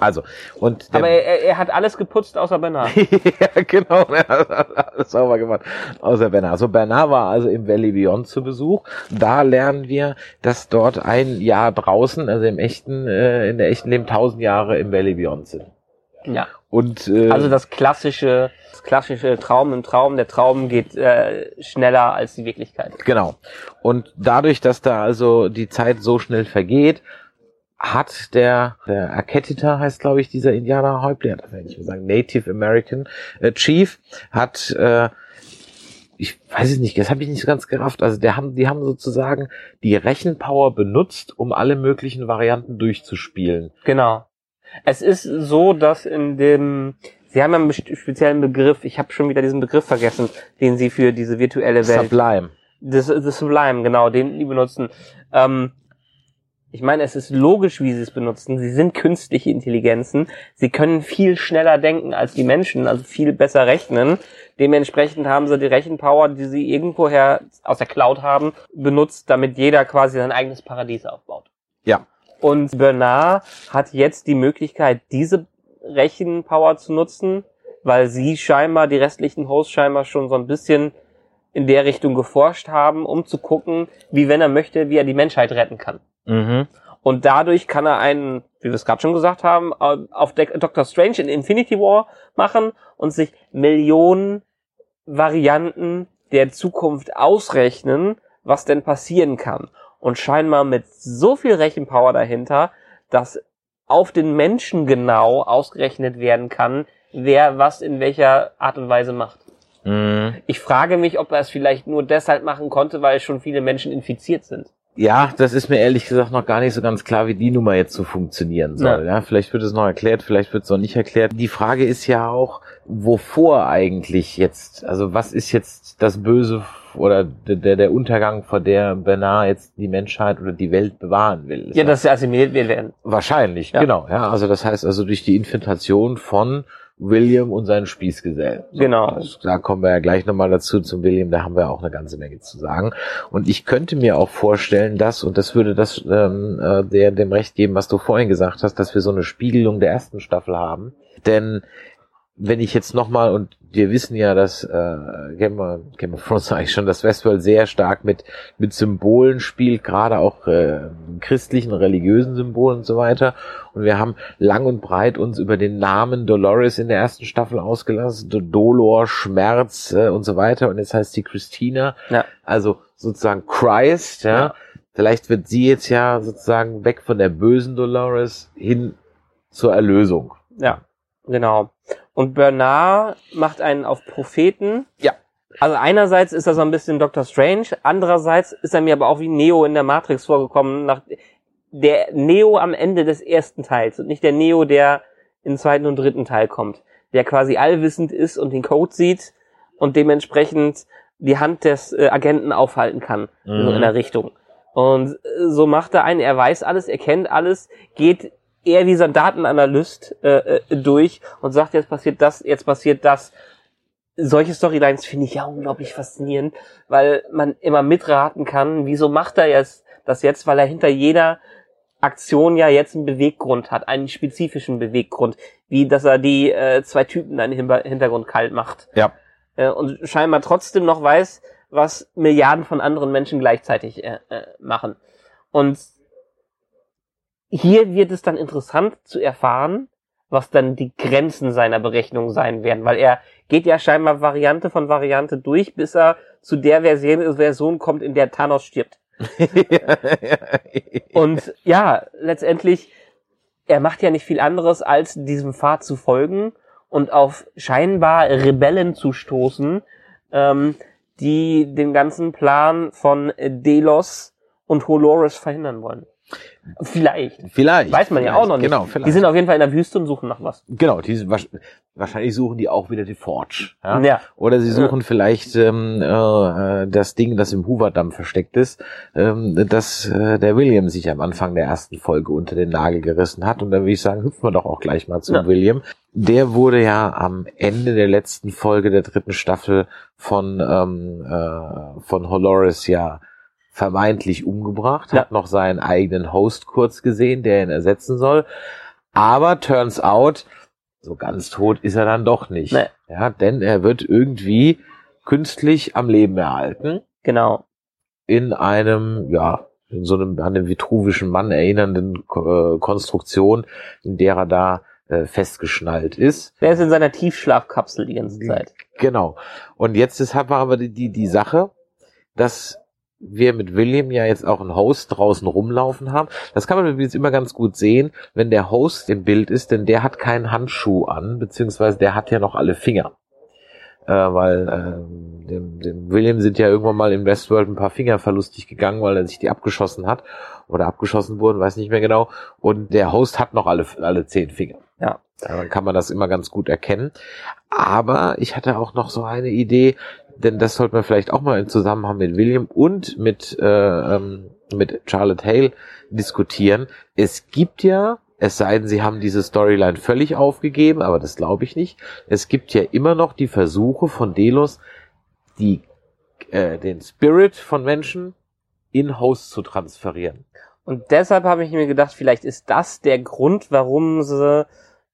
Speaker 3: Also, und der,
Speaker 4: Aber er, er- er hat alles geputzt außer Bernard.
Speaker 3: ja, genau, er hat alles sauber gemacht. Außer Bernard. Also Bernard war also im Valley Beyond zu Besuch. Da lernen wir, dass dort ein Jahr draußen, also im echten, äh, in der echten Leben, tausend Jahre im Valley Beyond sind.
Speaker 4: Ja.
Speaker 3: Und äh,
Speaker 4: Also das klassische, das klassische Traum im Traum. Der Traum geht äh, schneller als die Wirklichkeit.
Speaker 3: Genau. Und dadurch, dass da also die Zeit so schnell vergeht, hat der, der Aketita heißt, glaube ich, dieser Indianerhäuptling, darf ich nicht mehr sagen, Native American äh, Chief, hat, äh, ich weiß es nicht, das habe ich nicht ganz gerafft. Also der haben, die haben sozusagen die Rechenpower benutzt, um alle möglichen Varianten durchzuspielen.
Speaker 4: Genau. Es ist so, dass in dem, Sie haben ja einen speziellen Begriff, ich habe schon wieder diesen Begriff vergessen, den Sie für diese virtuelle Welt
Speaker 3: Sublime.
Speaker 4: Das, das Sublime, genau, den die benutzen. Ähm, ich meine, es ist logisch, wie sie es benutzen. Sie sind künstliche Intelligenzen. Sie können viel schneller denken als die Menschen, also viel besser rechnen. Dementsprechend haben sie die Rechenpower, die sie irgendwoher aus der Cloud haben, benutzt, damit jeder quasi sein eigenes Paradies aufbaut.
Speaker 3: Ja.
Speaker 4: Und Bernard hat jetzt die Möglichkeit, diese Rechenpower zu nutzen, weil sie scheinbar, die restlichen Hosts scheinbar schon so ein bisschen in der Richtung geforscht haben, um zu gucken, wie wenn er möchte, wie er die Menschheit retten kann.
Speaker 3: Mhm.
Speaker 4: Und dadurch kann er einen, wie wir es gerade schon gesagt haben, auf Dec- Doctor Strange in Infinity War machen und sich Millionen Varianten der Zukunft ausrechnen, was denn passieren kann. Und scheinbar mit so viel Rechenpower dahinter, dass auf den Menschen genau ausgerechnet werden kann, wer was in welcher Art und Weise macht.
Speaker 3: Mhm.
Speaker 4: Ich frage mich, ob er es vielleicht nur deshalb machen konnte, weil schon viele Menschen infiziert sind.
Speaker 3: Ja, das ist mir ehrlich gesagt noch gar nicht so ganz klar, wie die Nummer jetzt so funktionieren soll. Ja, vielleicht wird es noch erklärt, vielleicht wird es noch nicht erklärt. Die Frage ist ja auch, wovor eigentlich jetzt, also was ist jetzt das Böse oder der, der, Untergang, vor der Bernard jetzt die Menschheit oder die Welt bewahren will?
Speaker 4: Ja, dass sie assimiliert werden.
Speaker 3: Wahrscheinlich,
Speaker 4: Ja.
Speaker 3: genau. Ja, also das heißt also durch die Infiltration von William und seinen Spießgesellen. So,
Speaker 4: Genau.
Speaker 3: Da kommen wir ja gleich nochmal dazu zum William, da haben wir auch eine ganze Menge zu sagen. Und ich könnte mir auch vorstellen, dass, und das würde das ähm, äh, der, dem Recht geben, was du vorhin gesagt hast, dass wir so eine Spiegelung der ersten Staffel haben. Denn wenn ich jetzt nochmal, und wir wissen ja, dass äh, Game of, Game of Thrones eigentlich schon, dass Westworld sehr stark mit, mit Symbolen spielt, gerade auch äh, christlichen, religiösen Symbolen und so weiter. Und wir haben lang und breit uns über den Namen Dolores in der ersten Staffel ausgelassen, Do- Dolor, Schmerz äh, und so weiter. Und jetzt heißt sie Christina,
Speaker 4: Ja.
Speaker 3: also sozusagen Christ, ja.
Speaker 4: Ja.
Speaker 3: Vielleicht wird sie jetzt ja sozusagen weg von der bösen Dolores hin zur Erlösung.
Speaker 4: Ja, genau. Und Bernard macht einen auf Propheten.
Speaker 3: Ja.
Speaker 4: Also einerseits ist er so ein bisschen Doctor Strange, andererseits ist er mir aber auch wie Neo in der Matrix vorgekommen, nach der Neo am Ende des ersten Teils und nicht der Neo, der im zweiten und dritten Teil kommt, der quasi allwissend ist und den Code sieht und dementsprechend die Hand des äh, Agenten aufhalten kann, so
Speaker 3: Mhm.
Speaker 4: in der Richtung. Und äh, so macht er einen, er weiß alles, er kennt alles, geht eher wie so ein Datenanalyst äh, äh, durch und sagt, jetzt passiert das, jetzt passiert das. Solche Storylines finde ich ja unglaublich faszinierend, weil man immer mitraten kann, wieso macht er jetzt das jetzt, weil er hinter jeder Aktion ja jetzt einen Beweggrund hat, einen spezifischen Beweggrund, wie dass er die äh, zwei Typen dann im Hintergrund kalt macht
Speaker 3: Ja.
Speaker 4: äh, und scheinbar trotzdem noch weiß, was Milliarden von anderen Menschen gleichzeitig äh, äh, machen. Und hier wird es dann interessant zu erfahren, was dann die Grenzen seiner Berechnung sein werden, weil er geht ja scheinbar Variante von Variante durch, bis er zu der Version, Version kommt, in der Thanos stirbt. Und ja, letztendlich, er macht ja nicht viel anderes, als diesem Pfad zu folgen und auf scheinbar Rebellen zu stoßen, ähm, die den ganzen Plan von Delos und Holores verhindern wollen. Vielleicht.
Speaker 3: Vielleicht.
Speaker 4: Weiß man ja
Speaker 3: vielleicht.
Speaker 4: auch noch nicht.
Speaker 3: Genau, vielleicht.
Speaker 4: Die sind auf jeden Fall in der Wüste und suchen nach was.
Speaker 3: genau, die wahrscheinlich suchen die auch wieder die Forge. Ja?
Speaker 4: Ja.
Speaker 3: Oder sie suchen vielleicht ähm, äh, äh, das Ding, das im Hoover-Damm versteckt ist, ähm, das äh, der William sich am Anfang der ersten Folge unter den Nagel gerissen hat. Und dann würde ich sagen, hüpfen wir doch auch gleich mal zu
Speaker 4: Ja.
Speaker 3: William. Der wurde ja am Ende der letzten Folge der dritten Staffel von ähm, äh, von Holoris ja vermeintlich umgebracht,
Speaker 4: Ja.
Speaker 3: hat noch seinen eigenen Host kurz gesehen, der ihn ersetzen soll. Aber turns out, so ganz tot ist er dann doch nicht.
Speaker 4: Nee.
Speaker 3: Ja, denn er wird irgendwie künstlich am Leben erhalten
Speaker 4: Genau.
Speaker 3: in einem, ja, in so einem an den vitruvischen Mann erinnernden äh, Konstruktion, in der er da äh, festgeschnallt ist.
Speaker 4: Der ist in seiner Tiefschlafkapsel die ganze Zeit.
Speaker 3: Genau. Und jetzt ist halt aber die, die, die Sache, dass wir mit William ja jetzt auch einen Host draußen rumlaufen haben. Das kann man übrigens immer ganz gut sehen, wenn der Host im Bild ist, denn der hat keinen Handschuh an, beziehungsweise der hat ja noch alle Finger. Äh, weil ähm, dem, dem William sind ja irgendwann mal in Westworld ein paar Finger verlustig gegangen, weil er sich die abgeschossen hat oder abgeschossen wurden, weiß nicht mehr genau. Und der Host hat noch alle, alle zehn Finger.
Speaker 4: Ja.
Speaker 3: Daran kann man das immer ganz gut erkennen. Aber ich hatte auch noch so eine Idee, denn das sollte man vielleicht auch mal im Zusammenhang mit William und mit, äh, ähm, mit Charlotte Hale diskutieren. Es gibt ja, es sei denn, sie haben diese Storyline völlig aufgegeben, aber das glaube ich nicht. Es gibt ja immer noch die Versuche von Delos, die, äh, den Spirit von Menschen in Host zu transferieren.
Speaker 4: Und deshalb habe ich mir gedacht, vielleicht ist das der Grund, warum sie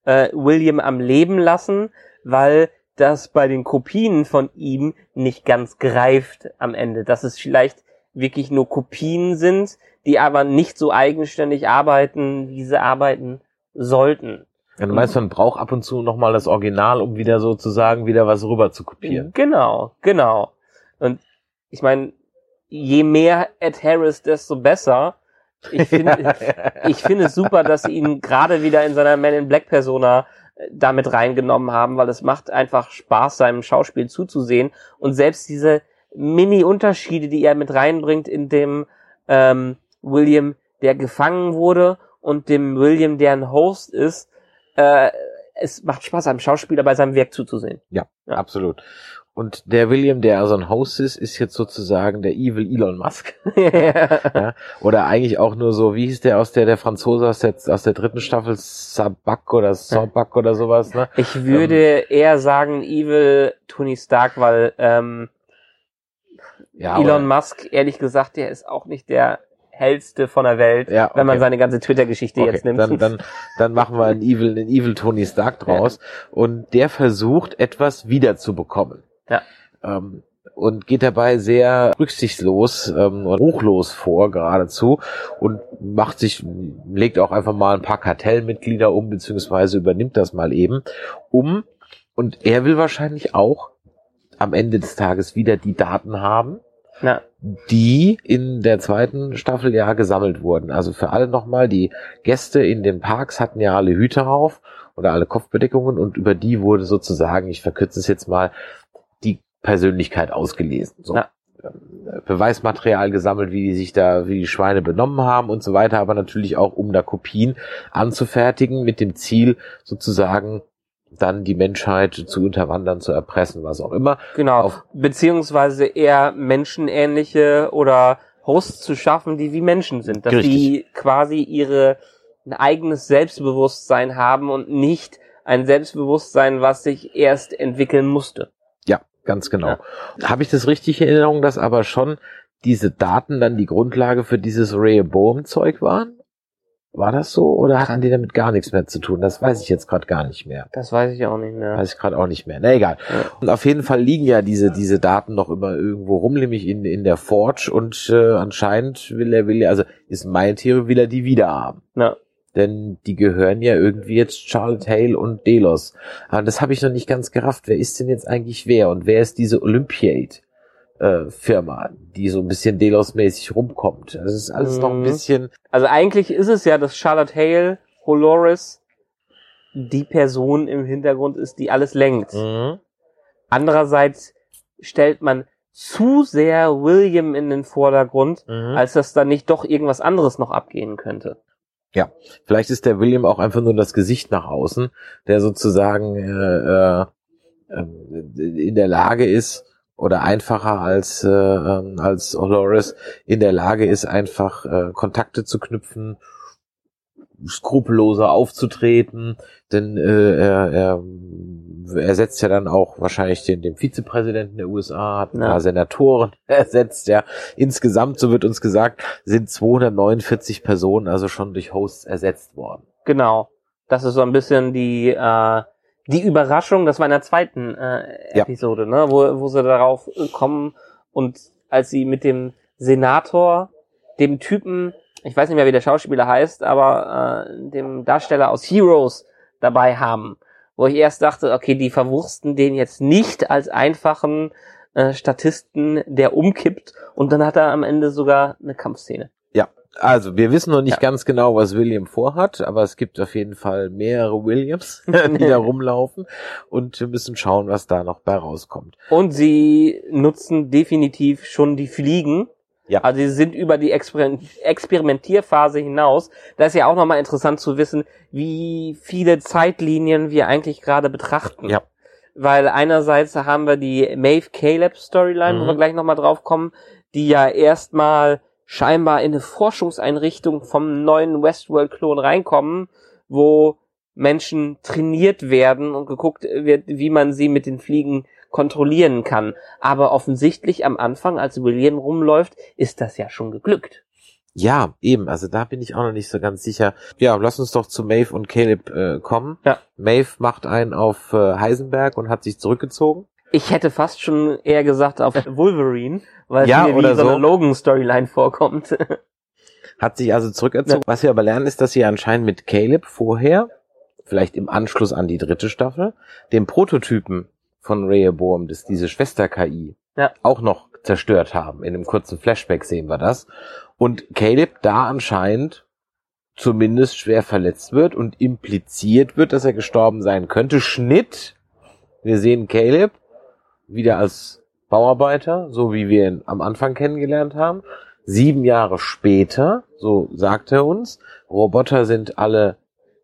Speaker 4: äh, William am Leben lassen, weil das bei den Kopien von ihm nicht ganz greift am Ende. Dass es vielleicht wirklich nur Kopien sind, die aber nicht so eigenständig arbeiten, wie sie arbeiten sollten.
Speaker 3: Ja, du meinst, man braucht ab und zu nochmal das Original, um wieder sozusagen wieder was rüber zu kopieren.
Speaker 4: Genau, genau. Und ich meine, je mehr Ed Harris, desto besser. Ich finde, ich finde es super, dass sie ihn gerade wieder in seiner Man in Black Persona damit reingenommen haben, weil es macht einfach Spaß, seinem Schauspiel zuzusehen. Und selbst diese Mini-Unterschiede, die er mit reinbringt in dem ähm, William, der gefangen wurde und dem William, der ein Host ist, äh, es macht Spaß, einem Schauspieler bei seinem Werk zuzusehen.
Speaker 3: Ja,
Speaker 4: Ja.
Speaker 3: absolut. Und der William, der also ein Host ist, ist jetzt sozusagen der Evil Elon Musk. ja? Oder eigentlich auch nur so, wie hieß der aus der, der Franzose aus der, aus der dritten Staffel, Sabak oder Sobak oder sowas, ne?
Speaker 4: Ich würde eher sagen Evil Tony Stark, weil ähm,
Speaker 3: Ja,
Speaker 4: Elon
Speaker 3: oder-
Speaker 4: Musk, ehrlich gesagt, der ist auch nicht der hellste von der Welt,
Speaker 3: Ja,
Speaker 4: wenn man
Speaker 3: okay.
Speaker 4: seine ganze Twitter-Geschichte
Speaker 3: Okay,
Speaker 4: jetzt nimmt.
Speaker 3: Dann, dann, dann machen wir einen Evil, einen Evil Tony Stark draus. Und der versucht, etwas wiederzubekommen.
Speaker 4: Ja.
Speaker 3: Ähm, und geht dabei sehr rücksichtslos ähm, und ruchlos vor geradezu und macht sich, legt auch einfach mal ein paar Kartellmitglieder um, beziehungsweise übernimmt das mal eben, um, und er will wahrscheinlich auch am Ende des Tages wieder die Daten haben,
Speaker 4: ja,
Speaker 3: die in der zweiten Staffel ja gesammelt wurden. Also für alle nochmal, die Gäste in den Parks hatten ja alle Hüte auf oder alle Kopfbedeckungen und über die wurde sozusagen, ich verkürze es jetzt mal, Persönlichkeit ausgelesen. So.
Speaker 4: Ja.
Speaker 3: Ähm, Beweismaterial gesammelt, wie die sich da, wie die Schweine benommen haben und so weiter, aber natürlich auch, um da Kopien anzufertigen mit dem Ziel, sozusagen dann die Menschheit zu unterwandern, zu erpressen, was auch immer.
Speaker 4: genau.
Speaker 3: Auf-
Speaker 4: Beziehungsweise eher menschenähnliche oder Hosts zu schaffen, die wie Menschen sind. Dass
Speaker 3: Richtig.
Speaker 4: die quasi ihre ein eigenes Selbstbewusstsein haben und nicht ein Selbstbewusstsein, was sich erst entwickeln musste.
Speaker 3: Ganz genau.
Speaker 4: Ja.
Speaker 3: Habe ich das richtig in Erinnerung, dass aber schon diese Daten dann die Grundlage für dieses Rehoboam-Zeug waren? War das so? Oder hatten die damit gar nichts mehr zu tun? Das weiß ich jetzt gerade gar nicht mehr.
Speaker 4: Das weiß ich auch nicht mehr.
Speaker 3: Weiß ich gerade auch nicht mehr. Na egal.
Speaker 4: Ja.
Speaker 3: Und auf jeden Fall liegen ja diese, diese Daten noch immer irgendwo rum, nämlich in, in der Forge und äh, anscheinend will er, will er, also ist meine Theorie, will er die wieder haben.
Speaker 4: Ja.
Speaker 3: Denn die gehören ja irgendwie jetzt Charlotte Hale und Delos. Aber das habe ich noch nicht ganz gerafft. Wer ist denn jetzt eigentlich wer? Und wer ist diese Olympiade? äh, Firma, die so ein bisschen Delos-mäßig rumkommt. Das ist alles noch ein
Speaker 4: Mhm.
Speaker 3: bisschen,
Speaker 4: Also eigentlich ist es ja, dass Charlotte Hale, Holoris, die Person im Hintergrund ist, die alles lenkt.
Speaker 3: mhm.
Speaker 4: Andererseits stellt man zu sehr William in den Vordergrund,
Speaker 3: Mhm.
Speaker 4: als dass da nicht doch irgendwas anderes noch abgehen könnte.
Speaker 3: Vielleicht ist der William auch einfach nur das Gesicht nach außen, der sozusagen äh, äh, ähm, in der Lage ist oder einfacher als äh, ähm, als Dolores in der Lage ist, einfach äh, Kontakte zu knüpfen, skrupelloser aufzutreten, denn äh, er, er, er setzt ja dann auch wahrscheinlich den, den Vizepräsidenten der USA, hat ein
Speaker 4: Ja.
Speaker 3: paar Senatoren ersetzt, ja. Insgesamt, so wird uns gesagt, sind 249 Personen also schon durch Hosts ersetzt worden.
Speaker 4: Genau. Das ist so ein bisschen die, äh, die Überraschung, das war in der zweiten äh,
Speaker 3: Ja.
Speaker 4: Episode, ne, wo, wo sie darauf kommen und als sie mit dem Senator, dem Typen, ich weiß nicht mehr, wie der Schauspieler heißt, aber äh, dem Darsteller aus Heroes dabei haben, wo ich erst dachte, okay, die verwursten den jetzt nicht als einfachen äh, Statisten, der umkippt und dann hat er am Ende sogar eine Kampfszene.
Speaker 3: Also, wir wissen noch nicht
Speaker 4: Ja.
Speaker 3: ganz genau, was William vorhat, aber es gibt auf jeden Fall mehrere Williams, die da rumlaufen und wir müssen schauen, was da noch bei rauskommt.
Speaker 4: Und sie nutzen definitiv schon die Fliegen.
Speaker 3: Ja.
Speaker 4: Also sie sind über die Exper Experimentierphase hinaus. Da ist ja auch nochmal interessant zu wissen, wie viele Zeitlinien wir eigentlich gerade betrachten.
Speaker 3: Ja.
Speaker 4: Weil einerseits haben wir die Maeve Caleb Storyline, wo
Speaker 3: Mhm.
Speaker 4: wir gleich nochmal drauf kommen, die ja erstmal scheinbar in eine Forschungseinrichtung vom neuen Westworld-Klon reinkommen, wo Menschen trainiert werden und geguckt wird, wie man sie mit den Fliegen kontrollieren kann. Aber offensichtlich am Anfang, als William rumläuft, ist das ja schon geglückt.
Speaker 3: Ja, eben, also da bin ich auch noch nicht so ganz sicher. Ja, lass uns doch zu Maeve und Caleb äh, kommen.
Speaker 4: Ja.
Speaker 3: Maeve macht einen auf äh, Heisenberg und hat sich zurückgezogen.
Speaker 4: Ich hätte fast schon eher gesagt auf Wolverine, weil
Speaker 3: Ja,
Speaker 4: es mir wie so eine. Logan-Storyline vorkommt.
Speaker 3: Hat sich also zurückgezogen. Was wir aber lernen, ist, dass sie anscheinend mit Caleb vorher, vielleicht im Anschluss an die dritte Staffel, den Prototypen von Rehoboam, das diese Schwester-KI,
Speaker 4: Ja.
Speaker 3: auch noch zerstört haben. In einem kurzen Flashback sehen wir das. Und Caleb da anscheinend zumindest schwer verletzt wird und impliziert wird, dass er gestorben sein könnte. Schnitt. Wir sehen Caleb wieder als Bauarbeiter, so wie wir ihn am Anfang kennengelernt haben. Sieben Jahre später, so sagt er uns, Roboter sind alle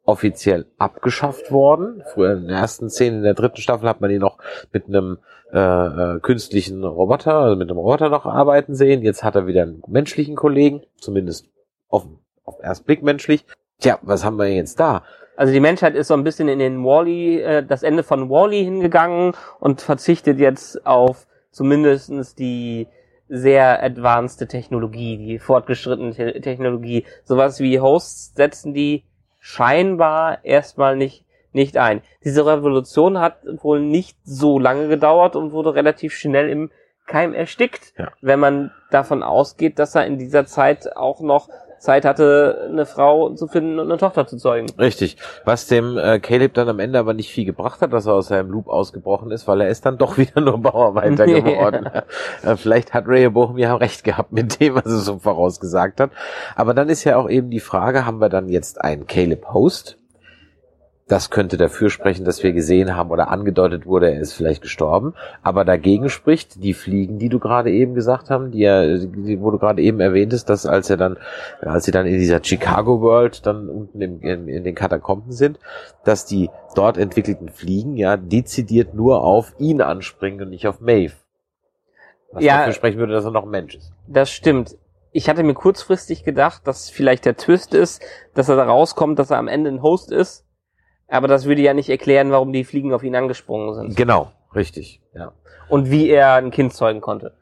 Speaker 3: offiziell abgeschafft worden. Früher in der ersten Szene, in der dritten Staffel hat man ihn noch mit einem äh, äh, künstlichen Roboter, also mit einem Roboter noch arbeiten sehen. Jetzt hat er wieder einen menschlichen Kollegen, zumindest auf, auf den Blick menschlich. Tja, was haben wir jetzt da?
Speaker 4: Also die Menschheit ist so ein bisschen in den Wally, äh, das Ende von Wally hingegangen und verzichtet jetzt auf zumindestens die sehr advanced Technologie, die fortgeschrittene Te Technologie. Sowas wie Hosts setzen die scheinbar erstmal nicht, nicht ein. Diese Revolution hat wohl nicht so lange gedauert und wurde relativ schnell im Keim erstickt,
Speaker 3: Ja.
Speaker 4: wenn man davon ausgeht, dass er in dieser Zeit auch noch Zeit hatte, eine Frau zu finden und eine Tochter zu zeugen.
Speaker 3: Richtig. Was dem äh, Caleb dann am Ende aber nicht viel gebracht hat, dass er aus seinem Loop ausgebrochen ist, weil er ist dann doch wieder nur Bauarbeiter geworden. äh, vielleicht hat Ray Bochum ja recht gehabt mit dem, was er so vorausgesagt hat. Aber dann ist ja auch eben die Frage, haben wir dann jetzt einen Caleb Host? Das könnte dafür sprechen, dass wir gesehen haben oder angedeutet wurde, er ist vielleicht gestorben. Aber dagegen spricht die Fliegen, die du gerade eben gesagt haben, die er, die, wo du gerade eben erwähntest, dass als er dann, als sie dann in dieser Chicago World dann unten im, in, in den Katakomben sind, dass die dort entwickelten Fliegen ja dezidiert nur auf ihn anspringen und nicht auf Maeve. Was
Speaker 4: Ja.
Speaker 3: dafür sprechen würde, dass er noch ein Mensch ist.
Speaker 4: Das stimmt. Ich hatte mir kurzfristig gedacht, dass vielleicht der Twist ist, dass er da rauskommt, dass er am Ende ein Host ist. Aber das würde ja nicht erklären, warum die Fliegen auf ihn angesprungen sind.
Speaker 3: Genau, richtig, ja.
Speaker 4: Und wie er ein Kind zeugen konnte.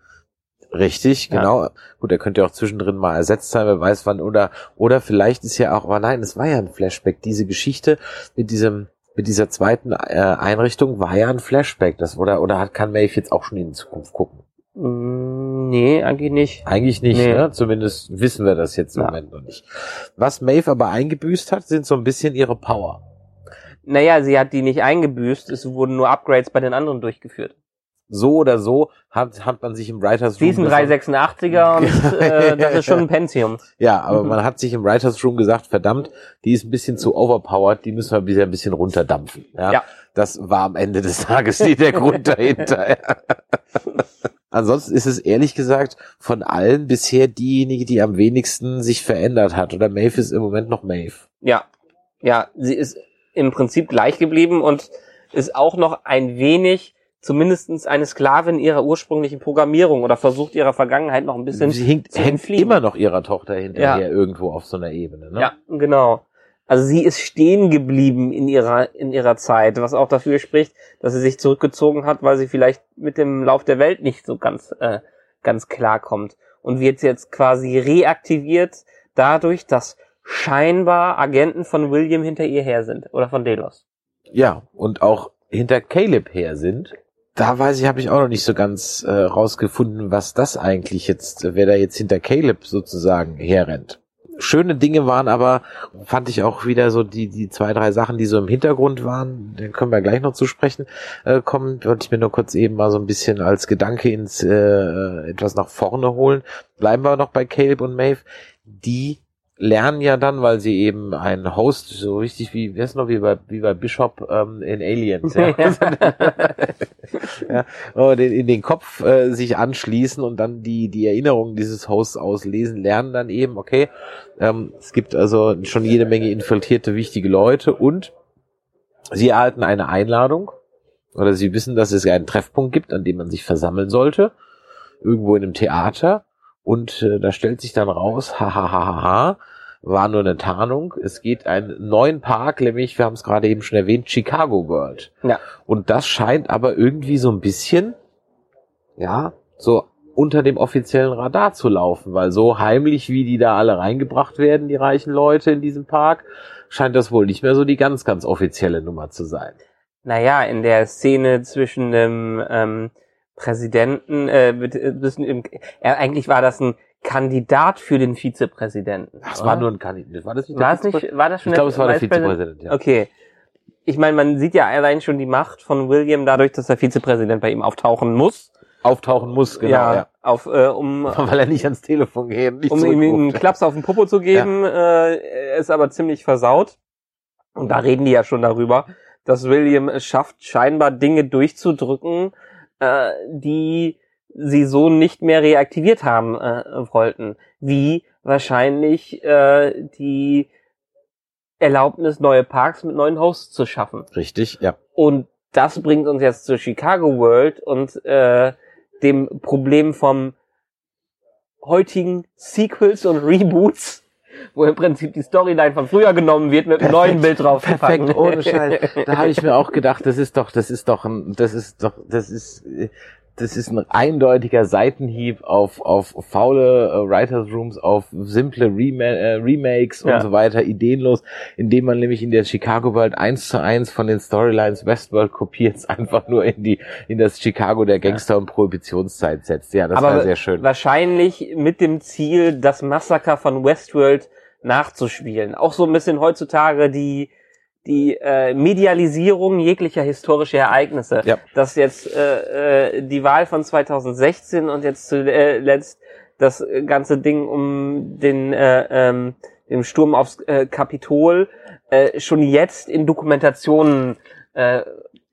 Speaker 3: Richtig,
Speaker 4: Ja.
Speaker 3: genau. Gut, er könnte ja auch zwischendrin mal ersetzt sein, wer weiß wann. Oder, oder vielleicht ist ja auch, aber nein, es war ja ein Flashback. Diese Geschichte mit diesem, mit dieser zweiten äh, Einrichtung war ja ein Flashback. Das, oder, oder hat, kann Maeve jetzt auch schon in die Zukunft gucken?
Speaker 4: Mm, nee, eigentlich nicht.
Speaker 3: Eigentlich nicht,
Speaker 4: Nee.
Speaker 3: ne? Zumindest wissen wir das jetzt im
Speaker 4: Ja.
Speaker 3: Moment noch nicht. Was Maeve aber eingebüßt hat, sind so ein bisschen ihre Power.
Speaker 4: Naja, sie hat die nicht eingebüßt, es wurden nur Upgrades bei den anderen durchgeführt.
Speaker 3: So oder so hat, hat man sich im Writers
Speaker 4: Sie ist ein
Speaker 3: gesagt-
Speaker 4: 386er und äh, das ist schon ein Pentium.
Speaker 3: Ja, aber man hat sich im Writers Room gesagt, verdammt, die ist ein bisschen zu overpowered, die müssen wir wieder ein bisschen runterdampfen. Ja,
Speaker 4: Ja.
Speaker 3: Das war am Ende des Tages nie der Grund dahinter. Ansonsten ist es ehrlich gesagt von allen bisher diejenige, die am wenigsten sich verändert hat. Oder Maeve ist im Moment noch Maeve.
Speaker 4: Ja, ja, sie ist im Prinzip gleich geblieben und ist auch noch ein wenig zumindestens eine Sklavin ihrer ursprünglichen Programmierung oder versucht ihrer Vergangenheit noch ein bisschen
Speaker 3: Sie hängt,
Speaker 4: zu
Speaker 3: hängt immer noch ihrer Tochter hinterher
Speaker 4: Ja.
Speaker 3: irgendwo auf so einer Ebene. Ne?
Speaker 4: Ja, genau. Also sie ist stehen geblieben in ihrer in ihrer Zeit, was auch dafür spricht, dass sie sich zurückgezogen hat, weil sie vielleicht mit dem Lauf der Welt nicht so ganz äh, ganz klar kommt und wird jetzt quasi reaktiviert dadurch, dass scheinbar Agenten von William hinter ihr her sind oder von Delos.
Speaker 3: Ja, und auch hinter Caleb her sind. Da weiß ich, habe ich auch noch nicht so ganz äh, rausgefunden, was das eigentlich jetzt, wer da jetzt hinter Caleb sozusagen herrennt. Schöne Dinge waren aber, fand ich auch wieder so die, die zwei, drei Sachen, die so im Hintergrund waren, den können wir gleich noch zu sprechen äh, kommen, wollte ich mir nur kurz eben mal so ein bisschen als Gedanke ins äh, etwas nach vorne holen. Bleiben wir noch bei Caleb und Maeve. Die lernen ja dann, weil sie eben einen Host, so richtig wie, wer ist noch, wie bei, wie bei Bishop ähm, in Aliens, ja. ja, und in, in den Kopf äh, sich anschließen und dann die, die Erinnerungen dieses Hosts auslesen, lernen dann eben, okay, ähm, es gibt also schon jede Menge infiltrierte wichtige Leute und sie erhalten eine Einladung oder sie wissen, dass es einen Treffpunkt gibt, an dem man sich versammeln sollte, irgendwo in einem Theater und äh, da stellt sich dann raus, hahaha, war nur eine Tarnung. Es geht einen neuen Park, nämlich, wir haben es gerade eben schon erwähnt, Chicago World.
Speaker 4: Ja.
Speaker 3: Und das scheint aber irgendwie so ein bisschen, ja, so unter dem offiziellen Radar zu laufen, weil so heimlich, wie die da alle reingebracht werden, die reichen Leute in diesem Park, scheint das wohl nicht mehr so die ganz, ganz offizielle Nummer zu sein.
Speaker 4: Naja, in der Szene zwischen dem ähm, Präsidenten, äh, mit, äh, bisschen im, äh, eigentlich war das ein Kandidat für den Vizepräsidenten.
Speaker 3: Das war nur ein Kandidat. War das nicht
Speaker 4: war
Speaker 3: der
Speaker 4: es nicht, war das schon
Speaker 3: Ich glaube, es war der? Vizepräsident, ja.
Speaker 4: Okay. Ich meine, man sieht ja allein schon die Macht von William dadurch, dass der Vizepräsident bei ihm auftauchen muss.
Speaker 3: Auftauchen muss, genau, ja.
Speaker 4: Auf, äh, um,
Speaker 3: Weil er nicht ans Telefon geht, nicht
Speaker 4: um ihm einen. Klaps auf den Popo zu geben, äh, er ist aber ziemlich versaut. Und da reden die ja schon darüber, dass William es schafft, scheinbar Dinge durchzudrücken, äh, die sie so nicht mehr reaktiviert haben äh, wollten. Wie wahrscheinlich äh, die Erlaubnis, neue Parks mit neuen Hosts zu schaffen.
Speaker 3: Richtig, ja.
Speaker 4: Und das bringt uns jetzt zur Chicago World und äh, dem Problem vom heutigen Sequels und Reboots, wo im Prinzip die Storyline von früher genommen wird mit einem neuen Bild drauf.
Speaker 3: Perfekt, ohne Scheiß. Da habe ich mir auch gedacht, das ist doch, das ist doch das ist doch, das ist, äh, das ist ein eindeutiger Seitenhieb auf, auf faule äh, Writers Rooms, auf simple Rema äh, Remakes und
Speaker 4: Ja.
Speaker 3: so weiter, ideenlos, indem man nämlich in der Chicago World eins zu eins von den Storylines Westworld kopiert, einfach nur in die, in das Chicago der Gangster- und Prohibitionszeit setzt. Ja, das
Speaker 4: Aber
Speaker 3: war sehr schön.
Speaker 4: wahrscheinlich mit dem Ziel, das Massaker von Westworld nachzuspielen. Auch so ein bisschen heutzutage die die äh, Medialisierung jeglicher historischer Ereignisse.
Speaker 3: Ja.
Speaker 4: Dass jetzt äh, äh, die Wahl von 2016 und jetzt zuletzt das ganze Ding um den äh, ähm, den Sturm aufs äh, Kapitol äh, schon jetzt in Dokumentationen äh,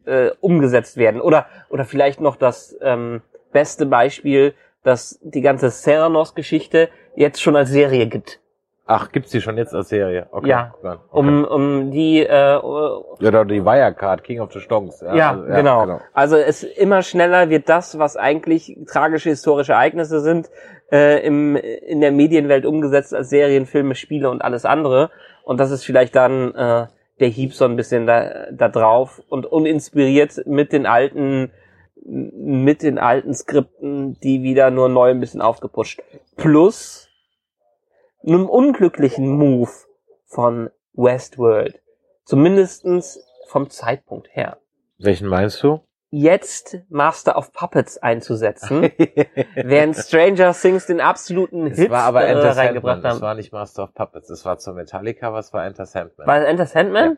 Speaker 4: äh, umgesetzt werden. Oder oder vielleicht noch das ähm, beste Beispiel, dass die ganze Theranos-Geschichte jetzt schon als Serie gibt.
Speaker 3: Ach, gibt's die schon jetzt als Serie? Okay.
Speaker 4: Ja.
Speaker 3: okay.
Speaker 4: Um, um die äh,
Speaker 3: Ja, oder die Wirecard, King of the Stonks.
Speaker 4: Ja,
Speaker 3: also,
Speaker 4: genau. Also es immer schneller wird das, was eigentlich tragische historische Ereignisse sind, äh, im, in der Medienwelt umgesetzt als Serien, Filme, Spiele und alles andere. Und das ist vielleicht dann äh, der Hieb so ein bisschen da, da drauf und uninspiriert mit den alten mit den alten Skripten, die wieder nur neu ein bisschen aufgepusht. Plus einem unglücklichen Move von Westworld. Zumindestens vom Zeitpunkt her
Speaker 3: Welchen meinst du?
Speaker 4: jetzt Master of Puppets einzusetzen, während Stranger Things den absoluten
Speaker 3: Es
Speaker 4: Hit
Speaker 3: war aber
Speaker 4: äh,
Speaker 3: Enter
Speaker 4: reingebracht
Speaker 3: Sandman. Es
Speaker 4: haben.
Speaker 3: war nicht Master of Puppets. Es war zur Metallica, was war Enter Sandman?
Speaker 4: War es Enter Sandman?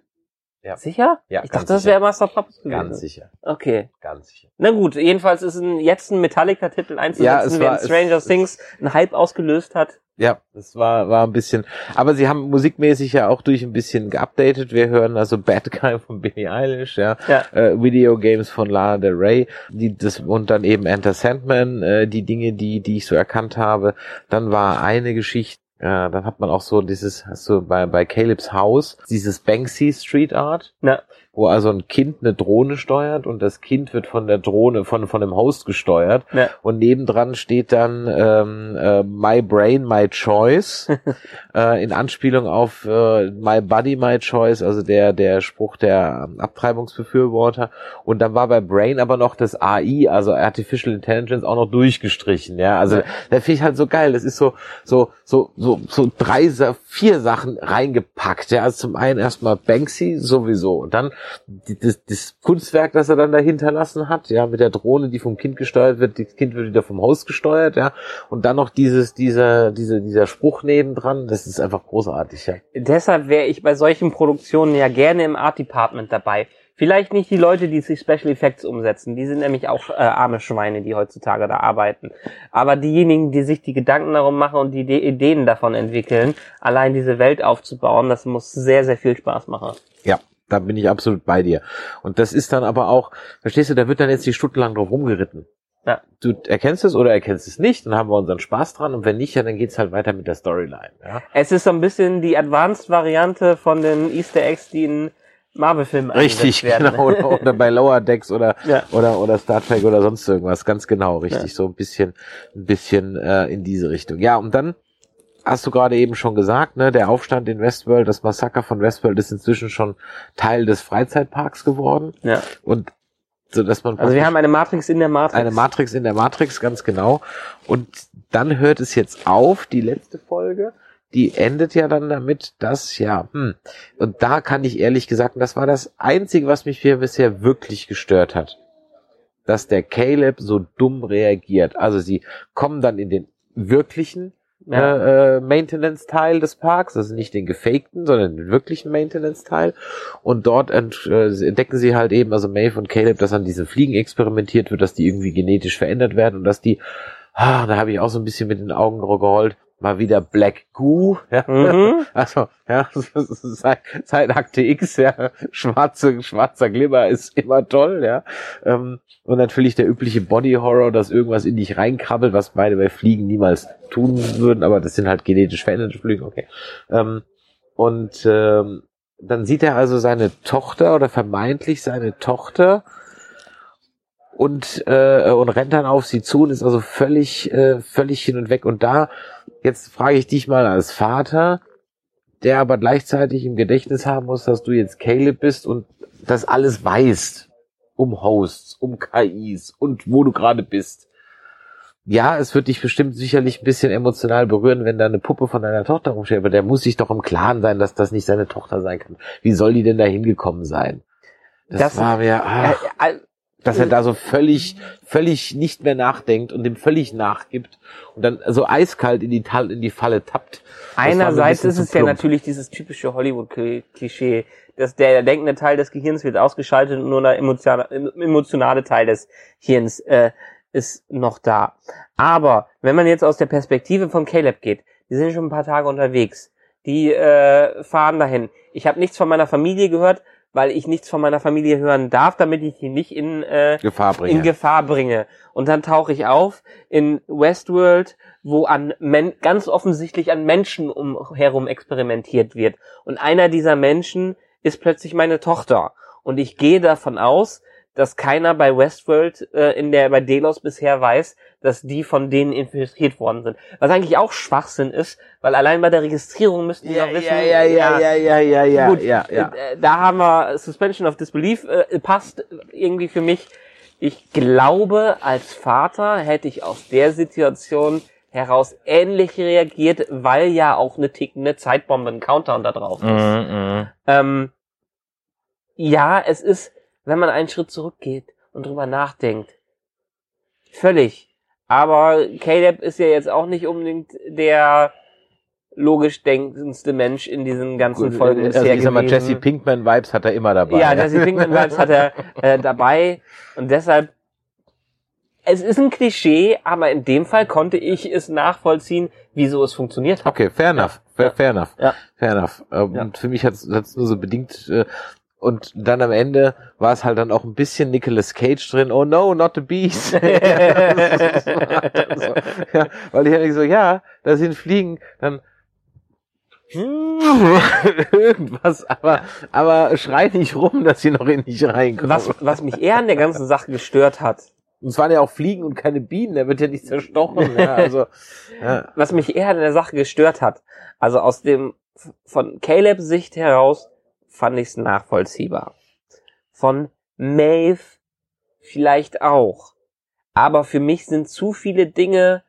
Speaker 3: Ja. Ja.
Speaker 4: Sicher?
Speaker 3: Ja,
Speaker 4: ich dachte, das wäre Master of Puppets gewesen.
Speaker 3: Ganz sicher.
Speaker 4: Okay.
Speaker 3: Ganz sicher.
Speaker 4: Na gut, jedenfalls ist ein, jetzt ein Metallica-Titel einzusetzen,
Speaker 3: Ja, es war-
Speaker 4: während Stranger Things einen Hype ausgelöst hat.
Speaker 3: Ja, das war, war ein bisschen, aber sie haben musikmäßig ja auch durch ein bisschen geupdatet. Wir hören also Bad Guy von Billie Eilish, ja,
Speaker 4: Ja.
Speaker 3: Äh, Video Games von Lana Del Rey, die, das, und dann eben Enter Sandman, äh, die Dinge, die, die ich so erkannt habe. Dann war eine Geschichte, ja, dann hat man auch so dieses, hast du bei, bei Caleb's Haus, dieses Banksy Street Art,
Speaker 4: Na,
Speaker 3: wo also ein Kind eine Drohne steuert und das Kind wird von der Drohne, von, von dem Host gesteuert.
Speaker 4: na,
Speaker 3: Und nebendran steht dann ähm, äh, My Brain, My Choice, äh, in Anspielung auf äh, My Body, My Choice, also der, der Spruch der Abtreibungsbefürworter. Und dann war bei Brain aber noch das AI, also Artificial Intelligence, auch noch durchgestrichen. Ja, also
Speaker 4: Ja.
Speaker 3: da finde ich halt so geil. Das ist so, so, so, so, so drei, vier Sachen reingepackt. Ja, also zum einen erstmal Banksy sowieso. Und dann die, das, das Kunstwerk, das er dann da hinterlassen hat, ja, mit der Drohne, die vom Kind gesteuert wird, das Kind wird wieder vom Haus gesteuert, ja, und dann noch dieses, dieser, diese, dieser Spruch nebendran, das ist einfach großartig, ja.
Speaker 4: deshalb wäre ich bei solchen Produktionen ja gerne im Art Department dabei. Vielleicht nicht die Leute, die sich Special Effects umsetzen. Die sind nämlich auch äh, arme Schweine, die heutzutage da arbeiten. Aber diejenigen, die sich die Gedanken darum machen und die Ide- Ideen davon entwickeln, allein diese Welt aufzubauen, das muss sehr, sehr viel Spaß machen.
Speaker 3: Ja, da bin ich absolut bei dir. Und das ist dann aber auch, verstehst du, da wird dann jetzt die Stunde lang drauf rumgeritten.
Speaker 4: Ja.
Speaker 3: Du erkennst es oder erkennst es nicht, dann haben wir unseren Spaß dran und wenn nicht, ja, dann geht's halt weiter mit der Storyline. Ja.
Speaker 4: Es ist so ein bisschen die Advanced-Variante von den Easter Eggs, die in Marvel-Filmen
Speaker 3: Richtig,
Speaker 4: werden.
Speaker 3: genau. Oder, oder bei Lower Decks oder,
Speaker 4: Ja.
Speaker 3: oder, oder Star Trek oder sonst irgendwas. Ganz genau, richtig. So ein bisschen, ein bisschen äh, in diese Richtung. Ja, und dann hast du gerade eben schon gesagt, ne, der Aufstand in Westworld, das Massaker von Westworld ist inzwischen schon Teil des Freizeitparks geworden.
Speaker 4: Ja.
Speaker 3: Und so dass man
Speaker 4: Also wir haben eine Matrix in der Matrix.
Speaker 3: eine Matrix in der Matrix, ganz genau. Und dann hört es jetzt auf, die letzte Folge. Die endet ja dann damit, dass, ja, hm, und da kann ich ehrlich gesagt, das war das Einzige, was mich hier bisher wirklich gestört hat, dass der Caleb so dumm reagiert. Also sie kommen dann in den wirklichen
Speaker 4: Ja.
Speaker 3: äh, äh, Maintenance-Teil des Parks, also nicht den gefakten, sondern den wirklichen Maintenance-Teil. Und dort ent, äh, entdecken sie halt eben, also Maeve und Caleb, dass an diesen Fliegen experimentiert wird, dass die irgendwie genetisch verändert werden und dass die, ah, da habe ich auch so ein bisschen mit den Augen gerollt, mal wieder Black Goo, ja.
Speaker 4: Mhm.
Speaker 3: Also, ja, das ist seit, seit Akte X, ja, schwarze, schwarzer Glibber ist immer toll, ja. Ähm, und natürlich der übliche Body Horror, dass irgendwas in dich reinkrabbelt, was beide bei Fliegen niemals tun würden, aber das sind halt genetisch veränderte Fliegen, okay. Ähm, und ähm, dann sieht er also seine Tochter oder vermeintlich seine Tochter und äh, und rennt dann auf sie zu und ist also völlig äh, völlig hin und weg und da jetzt frage ich dich mal als Vater der aber gleichzeitig im Gedächtnis haben muss, dass du jetzt Caleb bist und das alles weißt um Hosts, um KIs und wo du gerade bist. Ja, es wird dich bestimmt sicherlich ein bisschen emotional berühren, wenn da eine Puppe von deiner Tochter rumsteht, aber der muss sich doch im Klaren sein, dass das nicht seine Tochter sein kann. Wie soll die denn da hingekommen sein? Das,
Speaker 4: Das-
Speaker 3: war mir, ah,
Speaker 4: Äh, äh,
Speaker 3: dass er da so völlig, völlig nicht mehr nachdenkt und dem völlig nachgibt und dann so eiskalt in die, Tal in die Falle tappt. Ein
Speaker 4: Einerseits
Speaker 3: bisschen
Speaker 4: ist es ja natürlich dieses typische Hollywood-Klischee, dass der denkende Teil des Gehirns wird ausgeschaltet und nur der emotionale, emotionale Teil des Hirns äh, ist noch da. Aber wenn man jetzt aus der Perspektive von Caleb geht, die sind schon ein paar Tage unterwegs, die äh, fahren dahin. Ich habe nichts von meiner Familie gehört, weil ich nichts von meiner Familie hören darf, damit ich die nicht in äh,
Speaker 3: Gefahr
Speaker 4: in Gefahr bringe. Und dann tauche ich auf in Westworld, wo an Men ganz offensichtlich an Menschen umherum experimentiert wird. Und einer dieser Menschen ist plötzlich meine Tochter. Und ich gehe davon aus, dass keiner bei Westworld äh, in der bei Delos bisher weiß, dass die von denen infiltriert worden sind. Was eigentlich auch Schwachsinn ist, weil allein bei der Registrierung müssten
Speaker 3: ja,
Speaker 4: doch wissen,
Speaker 3: ja, ja, ja, ja, ja, ja, ja,
Speaker 4: Gut,
Speaker 3: ja, ja.
Speaker 4: äh, da haben wir Suspension of Disbelief, äh, passt irgendwie für mich. Ich glaube, als Vater hätte ich aus der Situation heraus ähnlich reagiert, weil ja auch eine tickende Zeitbombe, ein Countdown da drauf ist.
Speaker 3: Mhm,
Speaker 4: Ähm, ja, es ist, wenn man einen Schritt zurückgeht und drüber nachdenkt, völlig. Aber Caleb ist ja jetzt auch nicht unbedingt der logisch denkendste Mensch in diesen ganzen
Speaker 3: Gut,
Speaker 4: Folgen
Speaker 3: also
Speaker 4: bisher
Speaker 3: ich sag mal,
Speaker 4: gewesen.
Speaker 3: Jesse Pinkman Vibes hat er immer dabei.
Speaker 4: Ja, Jesse Pinkman Vibes hat er äh, dabei und deshalb es ist ein Klischee, aber in dem Fall konnte ich es nachvollziehen, wieso es funktioniert hat.
Speaker 3: Okay, fair enough. Fair,
Speaker 4: Ja.
Speaker 3: fair enough.
Speaker 4: Ja.
Speaker 3: Fair enough. Ähm,
Speaker 4: Ja.
Speaker 3: Und für mich hat es nur so bedingt äh, und dann am Ende war es halt dann auch ein bisschen Nicolas Cage drin. Oh no, not the bees. ja, ja, weil ich so, ja, da sind Fliegen, dann irgendwas, aber aber schrei nicht rum, dass sie noch in dich reinkommen.
Speaker 4: Was, was mich eher an der ganzen Sache gestört hat,
Speaker 3: Und es waren ja auch Fliegen und keine Bienen, der wird ja nicht zerstochen. Ja, also, ja.
Speaker 4: was mich eher an der Sache gestört hat, also aus dem, von Calebs Sicht heraus, fand ich es nachvollziehbar. Von Maeve vielleicht auch. Aber für mich sind zu viele Dinge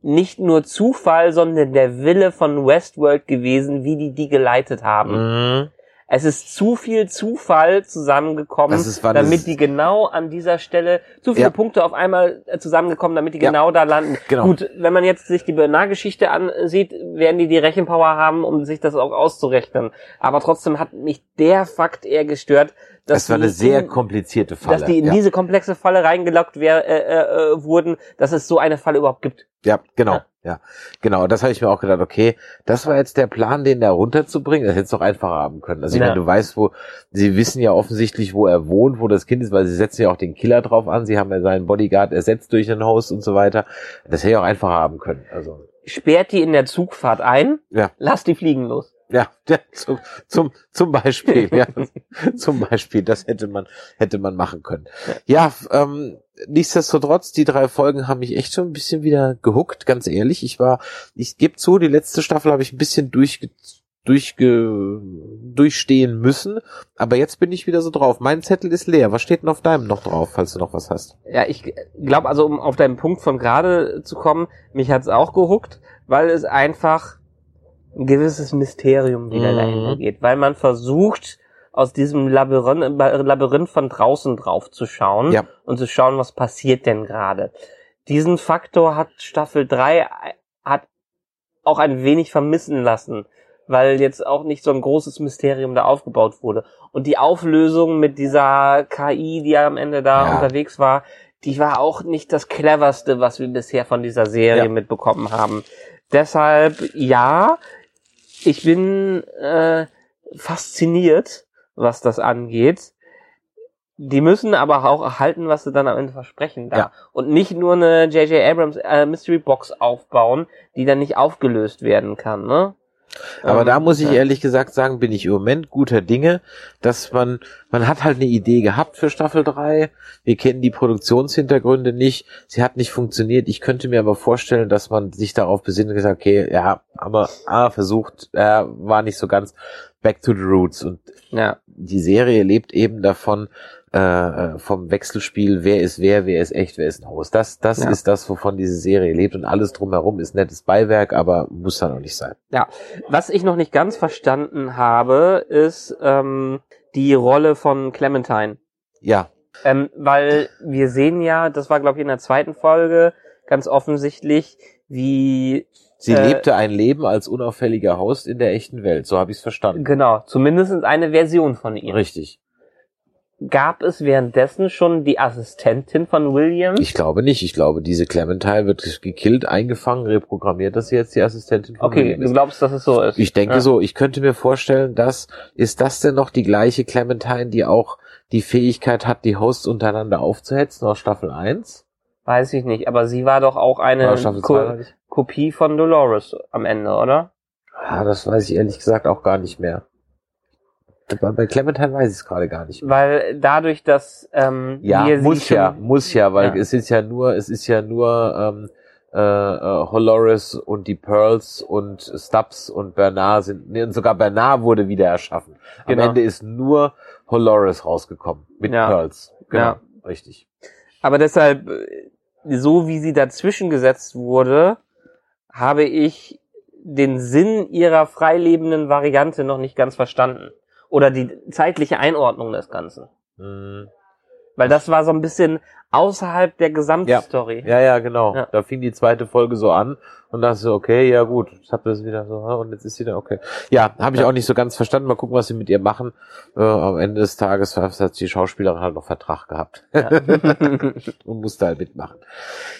Speaker 4: nicht nur Zufall, sondern der Wille von Westworld gewesen, wie die die geleitet haben.
Speaker 3: Mhm.
Speaker 4: Es ist zu viel Zufall zusammengekommen,
Speaker 3: ist-
Speaker 4: damit die genau an dieser Stelle zu viele
Speaker 3: Ja.
Speaker 4: Punkte auf einmal äh, zusammengekommen, damit die
Speaker 3: Ja.
Speaker 4: genau da landen.
Speaker 3: Genau.
Speaker 4: Gut, wenn man jetzt sich die Bernard-Geschichte ansieht, werden die die Rechenpower haben, um sich das auch auszurechnen. Aber trotzdem hat mich der Fakt eher gestört, dass
Speaker 3: Das war eine sehr
Speaker 4: in,
Speaker 3: komplizierte Falle.
Speaker 4: dass die in
Speaker 3: ja.
Speaker 4: diese komplexe Falle reingelockt wär, äh, äh, äh, wurden, dass es so eine Falle überhaupt gibt.
Speaker 3: Ja, genau.
Speaker 4: Ja.
Speaker 3: Ja, genau. Das habe ich mir auch gedacht. Okay, das war jetzt der Plan, den da runterzubringen. Das hätte es doch einfacher haben können. Also ich
Speaker 4: Ja.
Speaker 3: meine, du weißt, wo sie wissen ja offensichtlich, wo er wohnt, wo das Kind ist, weil sie setzen ja auch den Killer drauf an. Sie haben ja seinen Bodyguard ersetzt durch den Host und so weiter. Das hätte ich auch einfacher haben können. Also
Speaker 4: Sperrt die in der Zugfahrt ein,
Speaker 3: ja,
Speaker 4: lasst die fliegen los.
Speaker 3: Ja, ja zum, zum zum Beispiel, ja, zum Beispiel. Das hätte man hätte man machen können. Ja, ähm, nichtsdestotrotz, die drei Folgen haben mich echt schon ein bisschen wieder gehuckt, ganz ehrlich. Ich war, ich gebe zu, die letzte Staffel habe ich ein bisschen durchge, durchge, durchstehen müssen, aber jetzt bin ich wieder so drauf. Mein Zettel ist leer. Was steht denn auf deinem noch drauf, falls du noch was hast?
Speaker 4: Ja, ich glaube, also um auf deinen Punkt von gerade zu kommen, mich hat's auch gehuckt, weil es einfach ein gewisses Mysterium wieder
Speaker 3: Mhm.
Speaker 4: dahinter geht, weil man versucht, aus diesem Labyrinth, Labyrinth von draußen drauf zu schauen
Speaker 3: Ja.
Speaker 4: und zu schauen, was passiert denn gerade. Diesen Faktor hat Staffel 3 hat auch ein wenig vermissen lassen, weil jetzt auch nicht so ein großes Mysterium da aufgebaut wurde. Und die Auflösung mit dieser KI, die am Ende da
Speaker 3: Ja.
Speaker 4: unterwegs war, die war auch nicht das cleverste, was wir bisher von dieser Serie
Speaker 3: Ja.
Speaker 4: mitbekommen haben. Deshalb, ja, ich bin äh, fasziniert, was das angeht. Die müssen aber auch erhalten, was sie dann am Ende versprechen da.
Speaker 3: Ja.
Speaker 4: Und nicht nur eine J.J. Abrams äh, Mystery Box aufbauen, die dann nicht aufgelöst werden kann, ne?
Speaker 3: Aber
Speaker 4: Ähm,
Speaker 3: da muss ich
Speaker 4: ja.
Speaker 3: ehrlich gesagt sagen, bin ich im Moment guter Dinge, dass man, man hat halt eine Idee gehabt für Staffel 3. Wir kennen die Produktionshintergründe nicht. Sie hat nicht funktioniert. Ich könnte mir aber vorstellen, dass man sich darauf besinnt und gesagt, okay, ja, aber ah, versucht, äh, war nicht so ganz back to the roots. Und
Speaker 4: Ja,
Speaker 3: die Serie lebt eben davon, äh, äh, vom Wechselspiel, wer ist wer, wer ist echt, wer ist ein Host. Das, das
Speaker 4: Ja.
Speaker 3: ist das, wovon diese Serie lebt und alles drumherum ist nettes Beiwerk, aber muss dann auch nicht sein.
Speaker 4: ja. Was ich noch nicht ganz verstanden habe, ist ähm, die Rolle von Clementine.
Speaker 3: Ja,
Speaker 4: Ähm, weil wir sehen ja, das war glaube ich in der zweiten Folge ganz offensichtlich, wie
Speaker 3: Sie
Speaker 4: Äh,
Speaker 3: lebte ein Leben als unauffälliger Host in der echten Welt. So habe ich es verstanden.
Speaker 4: genau, zumindest eine Version von ihr.
Speaker 3: Richtig.
Speaker 4: Gab es währenddessen schon die Assistentin von William?
Speaker 3: Ich glaube nicht. Ich glaube, diese Clementine wird gekillt, eingefangen, reprogrammiert, dass sie jetzt die Assistentin von
Speaker 4: okay,
Speaker 3: William
Speaker 4: du
Speaker 3: ist.
Speaker 4: glaubst, dass es so ist.
Speaker 3: Ich denke
Speaker 4: ja.
Speaker 3: so. Ich könnte mir vorstellen, dass ist das denn noch die gleiche Clementine, die auch die Fähigkeit hat, die Hosts untereinander aufzuhetzen aus Staffel 1?
Speaker 4: Weiß ich nicht, aber sie war doch auch eine Ko
Speaker 3: 2? meine ich?
Speaker 4: Kopie von Dolores am Ende, oder?
Speaker 3: Ah, das weiß ich ehrlich gesagt auch gar nicht mehr. Bei, Clementine weiß ich es gerade gar nicht mehr.
Speaker 4: Weil dadurch, dass ähm,
Speaker 3: Ja, muss ja, muss ja, weil
Speaker 4: Ja.
Speaker 3: es ist ja nur, es ist ja nur ähm, äh, äh, Holoris und die Pearls und Stubbs und Bernard sind, nee, und sogar Bernard wurde wieder erschaffen. Am
Speaker 4: Genau.
Speaker 3: Ende ist nur Holoris rausgekommen mit
Speaker 4: Ja.
Speaker 3: Pearls. Genau,
Speaker 4: Ja.
Speaker 3: richtig.
Speaker 4: Aber deshalb, äh, so wie sie dazwischen gesetzt wurde, habe ich den Sinn ihrer freilebenden Variante noch nicht ganz verstanden. Oder die zeitliche Einordnung des Ganzen.
Speaker 3: Hm.
Speaker 4: Weil das war so ein bisschen außerhalb der Gesamtstory.
Speaker 3: Ja, ja, genau.
Speaker 4: Ja.
Speaker 3: Da fing die zweite Folge so an und dachte so, okay, ja gut, ich habe das wieder so und jetzt ist sie dann okay. Ja, habe ich
Speaker 4: Ja.
Speaker 3: auch nicht so ganz verstanden. Mal gucken, was sie mit ihr machen. Äh, am Ende des Tages hat die Schauspielerin halt noch Vertrag gehabt und musste halt mitmachen.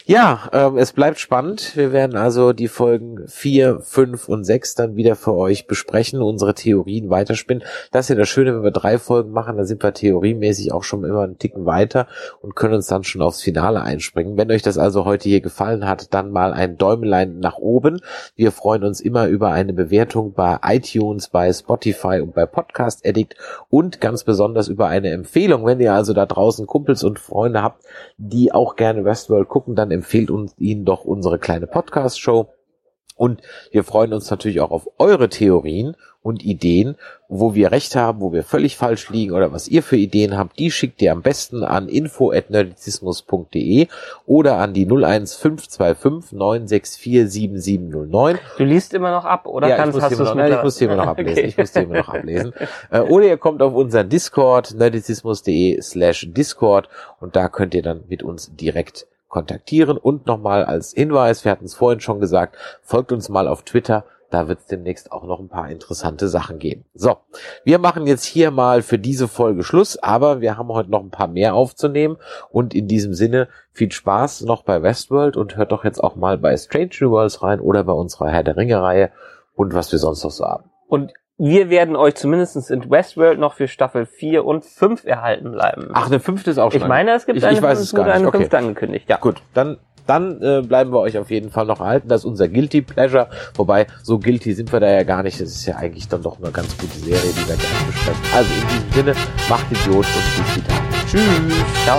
Speaker 3: Ja, ähm, es bleibt spannend. Wir werden also die Folgen vier, fünf und sechs dann wieder für euch besprechen, unsere Theorien weiterspinnen. Das ist ja das Schöne, wenn wir drei Folgen machen, dann sind wir theoriemäßig auch schon immer einen Ticken weiter und können uns dann schon aufs Finale einspringen. Wenn euch das also heute hier gefallen hat, dann mal ein Däumelein nach oben. Wir freuen uns immer über eine Bewertung bei iTunes, bei Spotify und bei Podcast Addict und ganz besonders über eine Empfehlung. Wenn ihr also da draußen Kumpels und Freunde habt, die auch gerne Westworld gucken, dann empfehlt uns ihnen doch unsere kleine Podcast-Show. Und wir freuen uns natürlich auch auf eure Theorien und Ideen, wo wir recht haben, wo wir völlig falsch liegen oder was ihr für Ideen habt. Die schickt ihr am besten an info.nerdizismus.de oder an die 01525 964 7709.
Speaker 4: Du liest immer noch ab, oder?
Speaker 3: Ja, ich
Speaker 4: Kannst,
Speaker 3: muss,
Speaker 4: hast
Speaker 3: noch, nein, ich muss die immer noch ablesen.
Speaker 4: Okay.
Speaker 3: Ich muss die immer noch ablesen. Äh, oder ihr kommt auf unseren Discord, nerdizismus.de slash Discord und da könnt ihr dann mit uns direkt kontaktieren. Und nochmal als Hinweis, wir hatten es vorhin schon gesagt, folgt uns mal auf Twitter. Da wird es demnächst auch noch ein paar interessante Sachen geben. So, wir machen jetzt hier mal für diese Folge Schluss, aber wir haben heute noch ein paar mehr aufzunehmen. Und in diesem Sinne viel Spaß noch bei Westworld und hört doch jetzt auch mal bei Strange New Worlds rein oder bei unserer Herr der Ringe-Reihe und was wir sonst noch so haben.
Speaker 4: Und wir werden euch zumindest in Westworld noch für Staffel 4 und 5 erhalten bleiben.
Speaker 3: Ach, eine fünfte ist auch schon.
Speaker 4: ich meine, es gibt
Speaker 3: ich,
Speaker 4: eine,
Speaker 3: ich weiß es gar nicht.
Speaker 4: eine
Speaker 3: Okay.
Speaker 4: fünfte angekündigt. Ja.
Speaker 3: Gut, dann dann äh, bleiben wir euch auf jeden Fall noch erhalten. Das ist unser Guilty Pleasure. Wobei, so guilty sind wir da ja gar nicht. Das ist ja eigentlich dann doch eine ganz gute Serie, die wir gerne besprechen. Also in diesem Sinne, macht Idiot und bis die Tage.
Speaker 4: Tschüss. Ciao.